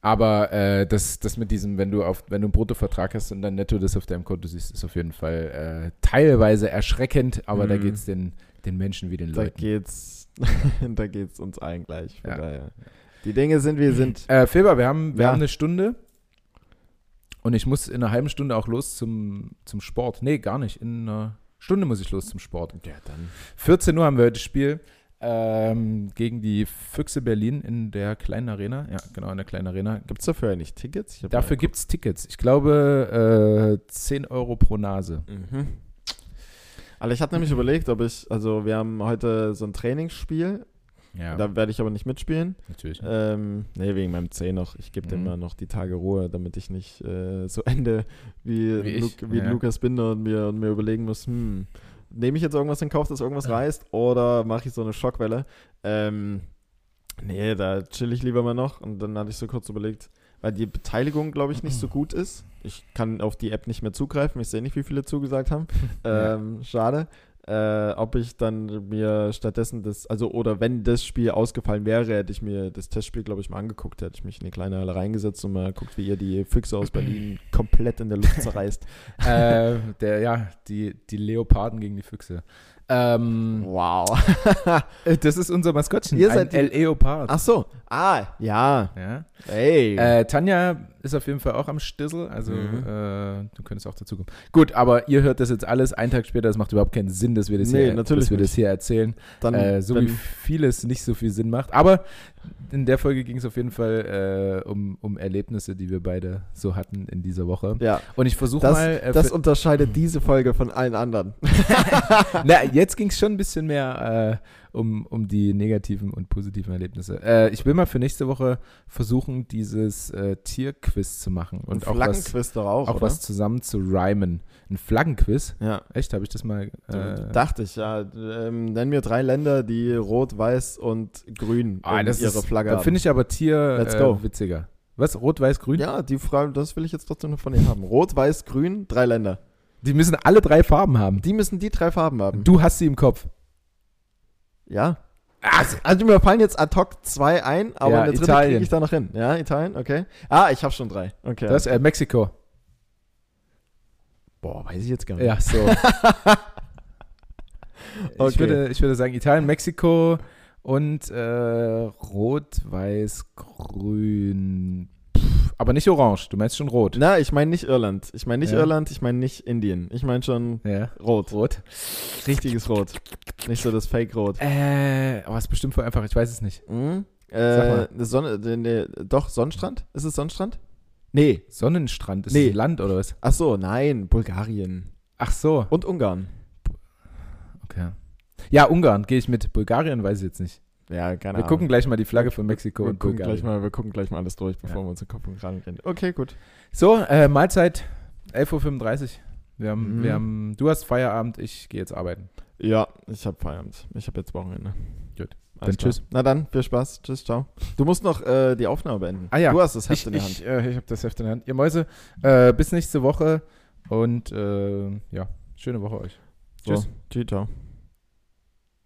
Aber äh, das, das mit diesem, wenn du auf, wenn du einen Bruttovertrag hast und dann netto das auf deinem Konto siehst, ist auf jeden Fall äh, teilweise erschreckend, aber da Mhm. geht es den, den Menschen wie den da Leuten. geht's, da geht's uns allen gleich. Ja. Die Dinge sind, wie sie sind. Äh, Feber, wir haben, wir Ja. haben eine Stunde und ich muss in einer halben Stunde auch los zum, zum Sport. Nee, gar nicht. In einer Stunde muss ich los zum Sport. Ja, dann. 14 Uhr haben wir heute das Spiel ähm, gegen die Füchse Berlin in der kleinen Arena. Ja, genau, in der kleinen Arena. Gibt's dafür eigentlich Tickets? Dafür gibt es Tickets. Ich glaube, äh, 10 Euro pro Nase. Mhm. Also ich hatte nämlich überlegt, ob ich, also wir haben heute so ein Trainingsspiel, Ja, da werde ich aber nicht mitspielen. natürlich. Ähm, nee, wegen meinem Zeh noch. Ich gebe dem Mhm. mal noch die Tage Ruhe, damit ich nicht äh, so ende wie, Wie Lu wie ja. Lukas Binder und mir, und mir überlegen muss, hm, nehme ich jetzt irgendwas in Kauf, dass irgendwas reißt oder mache ich so eine Schockwelle? Ähm, nee, da chill ich lieber mal noch. Und dann hatte ich so kurz überlegt, weil die Beteiligung, glaube ich, nicht so gut ist. Ich kann auf die App nicht mehr zugreifen. Ich sehe nicht, wie viele zugesagt haben. Ja. Ähm, schade. äh, ob ich dann mir stattdessen das, also oder wenn das Spiel ausgefallen wäre, hätte ich mir das Testspiel, glaube ich, mal angeguckt, hätte ich mich in die kleine Halle reingesetzt und mal geguckt, wie ihr die Füchse aus Berlin komplett in der Luft zerreißt. äh, der, ja, die, die Leoparden gegen die Füchse. Ähm, Wow. das ist unser Maskottchen. Ihr ein seid die- Leopard. Ach so. Ah, ja. Ja. Ey. Äh, Tanja ist auf jeden Fall auch am Stissel, also Mhm. äh, du könntest auch dazukommen. Gut, aber ihr hört das jetzt alles einen Tag später, das macht überhaupt keinen Sinn, dass wir das, Nee, hier, natürlich dass wir nicht. das hier erzählen. dann, äh, so wie vieles nicht so viel Sinn macht. Aber in der Folge ging es auf jeden Fall äh, um, um Erlebnisse, die wir beide so hatten in dieser Woche. ja. Und ich versuche mal. äh, das unterscheidet diese Folge von allen anderen. Na, jetzt ging es schon ein bisschen mehr äh, um, um die negativen und positiven Erlebnisse. Äh, ich will mal für nächste Woche versuchen, dieses äh, Tierquiz zu machen und auch was, Flaggenquiz doch auch, auch oder? was zusammen zu rhymen. Ein Flaggenquiz? Ja. Echt, habe ich das mal. Äh, Dachte ich, ja. Ähm, nenn mir drei Länder, die rot, weiß und grün ah, das ihre ist, Flagge Da haben. finde ich aber Tier Let's äh, witziger. Was? Rot, Weiß, Grün? Ja, die Frage, das will ich jetzt trotzdem noch von Ihnen haben. Rot, weiß, grün, drei Länder. Die müssen alle drei Farben haben. Die müssen die drei Farben haben. Du hast sie im Kopf. Ja. Also, also mir fallen jetzt ad hoc zwei ein, aber Ja, eine dritte Italien. kriege ich da noch hin. Ja, Italien, okay. Ah, ich habe schon drei. Okay. Das äh, Mexiko. Boah, weiß ich jetzt gar nicht. Ja, so. ich, Okay. würde, ich würde sagen Italien, Mexiko und äh, Rot, Weiß, Grün. Aber nicht Orange. Du meinst schon Rot. Na, ich meine nicht Irland. Ich meine nicht Ja. Irland, ich meine nicht Indien. Ich meine schon Ja. rot. Rot. Richtiges Rot. Nicht so das Fake-Rot. Äh, aber ist bestimmt voll einfach. Ich weiß es nicht. Mhm. Sag Äh, Sonne, ne, ne, doch, Sonnenstrand? Ist es Sonnenstrand? Nee. Sonnenstrand ist Nee. Land oder was? Ach so, nein, Bulgarien. Ach so. Und Ungarn. Okay. Ja, Ungarn gehe ich mit. Bulgarien weiß ich jetzt nicht. Ja, keine Wir Ahnung. gucken gleich mal die Flagge von Mexiko wir und gucken gleich mal, Wir gucken gleich mal alles durch, bevor Ja. wir uns den Kopf und Kragen rennen. Okay, gut. So, äh, Mahlzeit. 11.35 Uhr. Wir haben, Mhm. wir haben, du hast Feierabend, ich gehe jetzt arbeiten. Ja, ich habe Feierabend. Ich habe jetzt Wochenende. Gut. Alles Dann tschüss. klar. Na dann, viel Spaß. Tschüss, ciao. Du musst noch äh, die Aufnahme beenden. Ah ja. Du hast das Heft Ich, in der Hand. ich, äh, ich habe das Heft in der Hand. Ihr Mäuse, äh, bis nächste Woche und äh, ja, schöne Woche euch. So, Tschüss. Tschüss, ciao.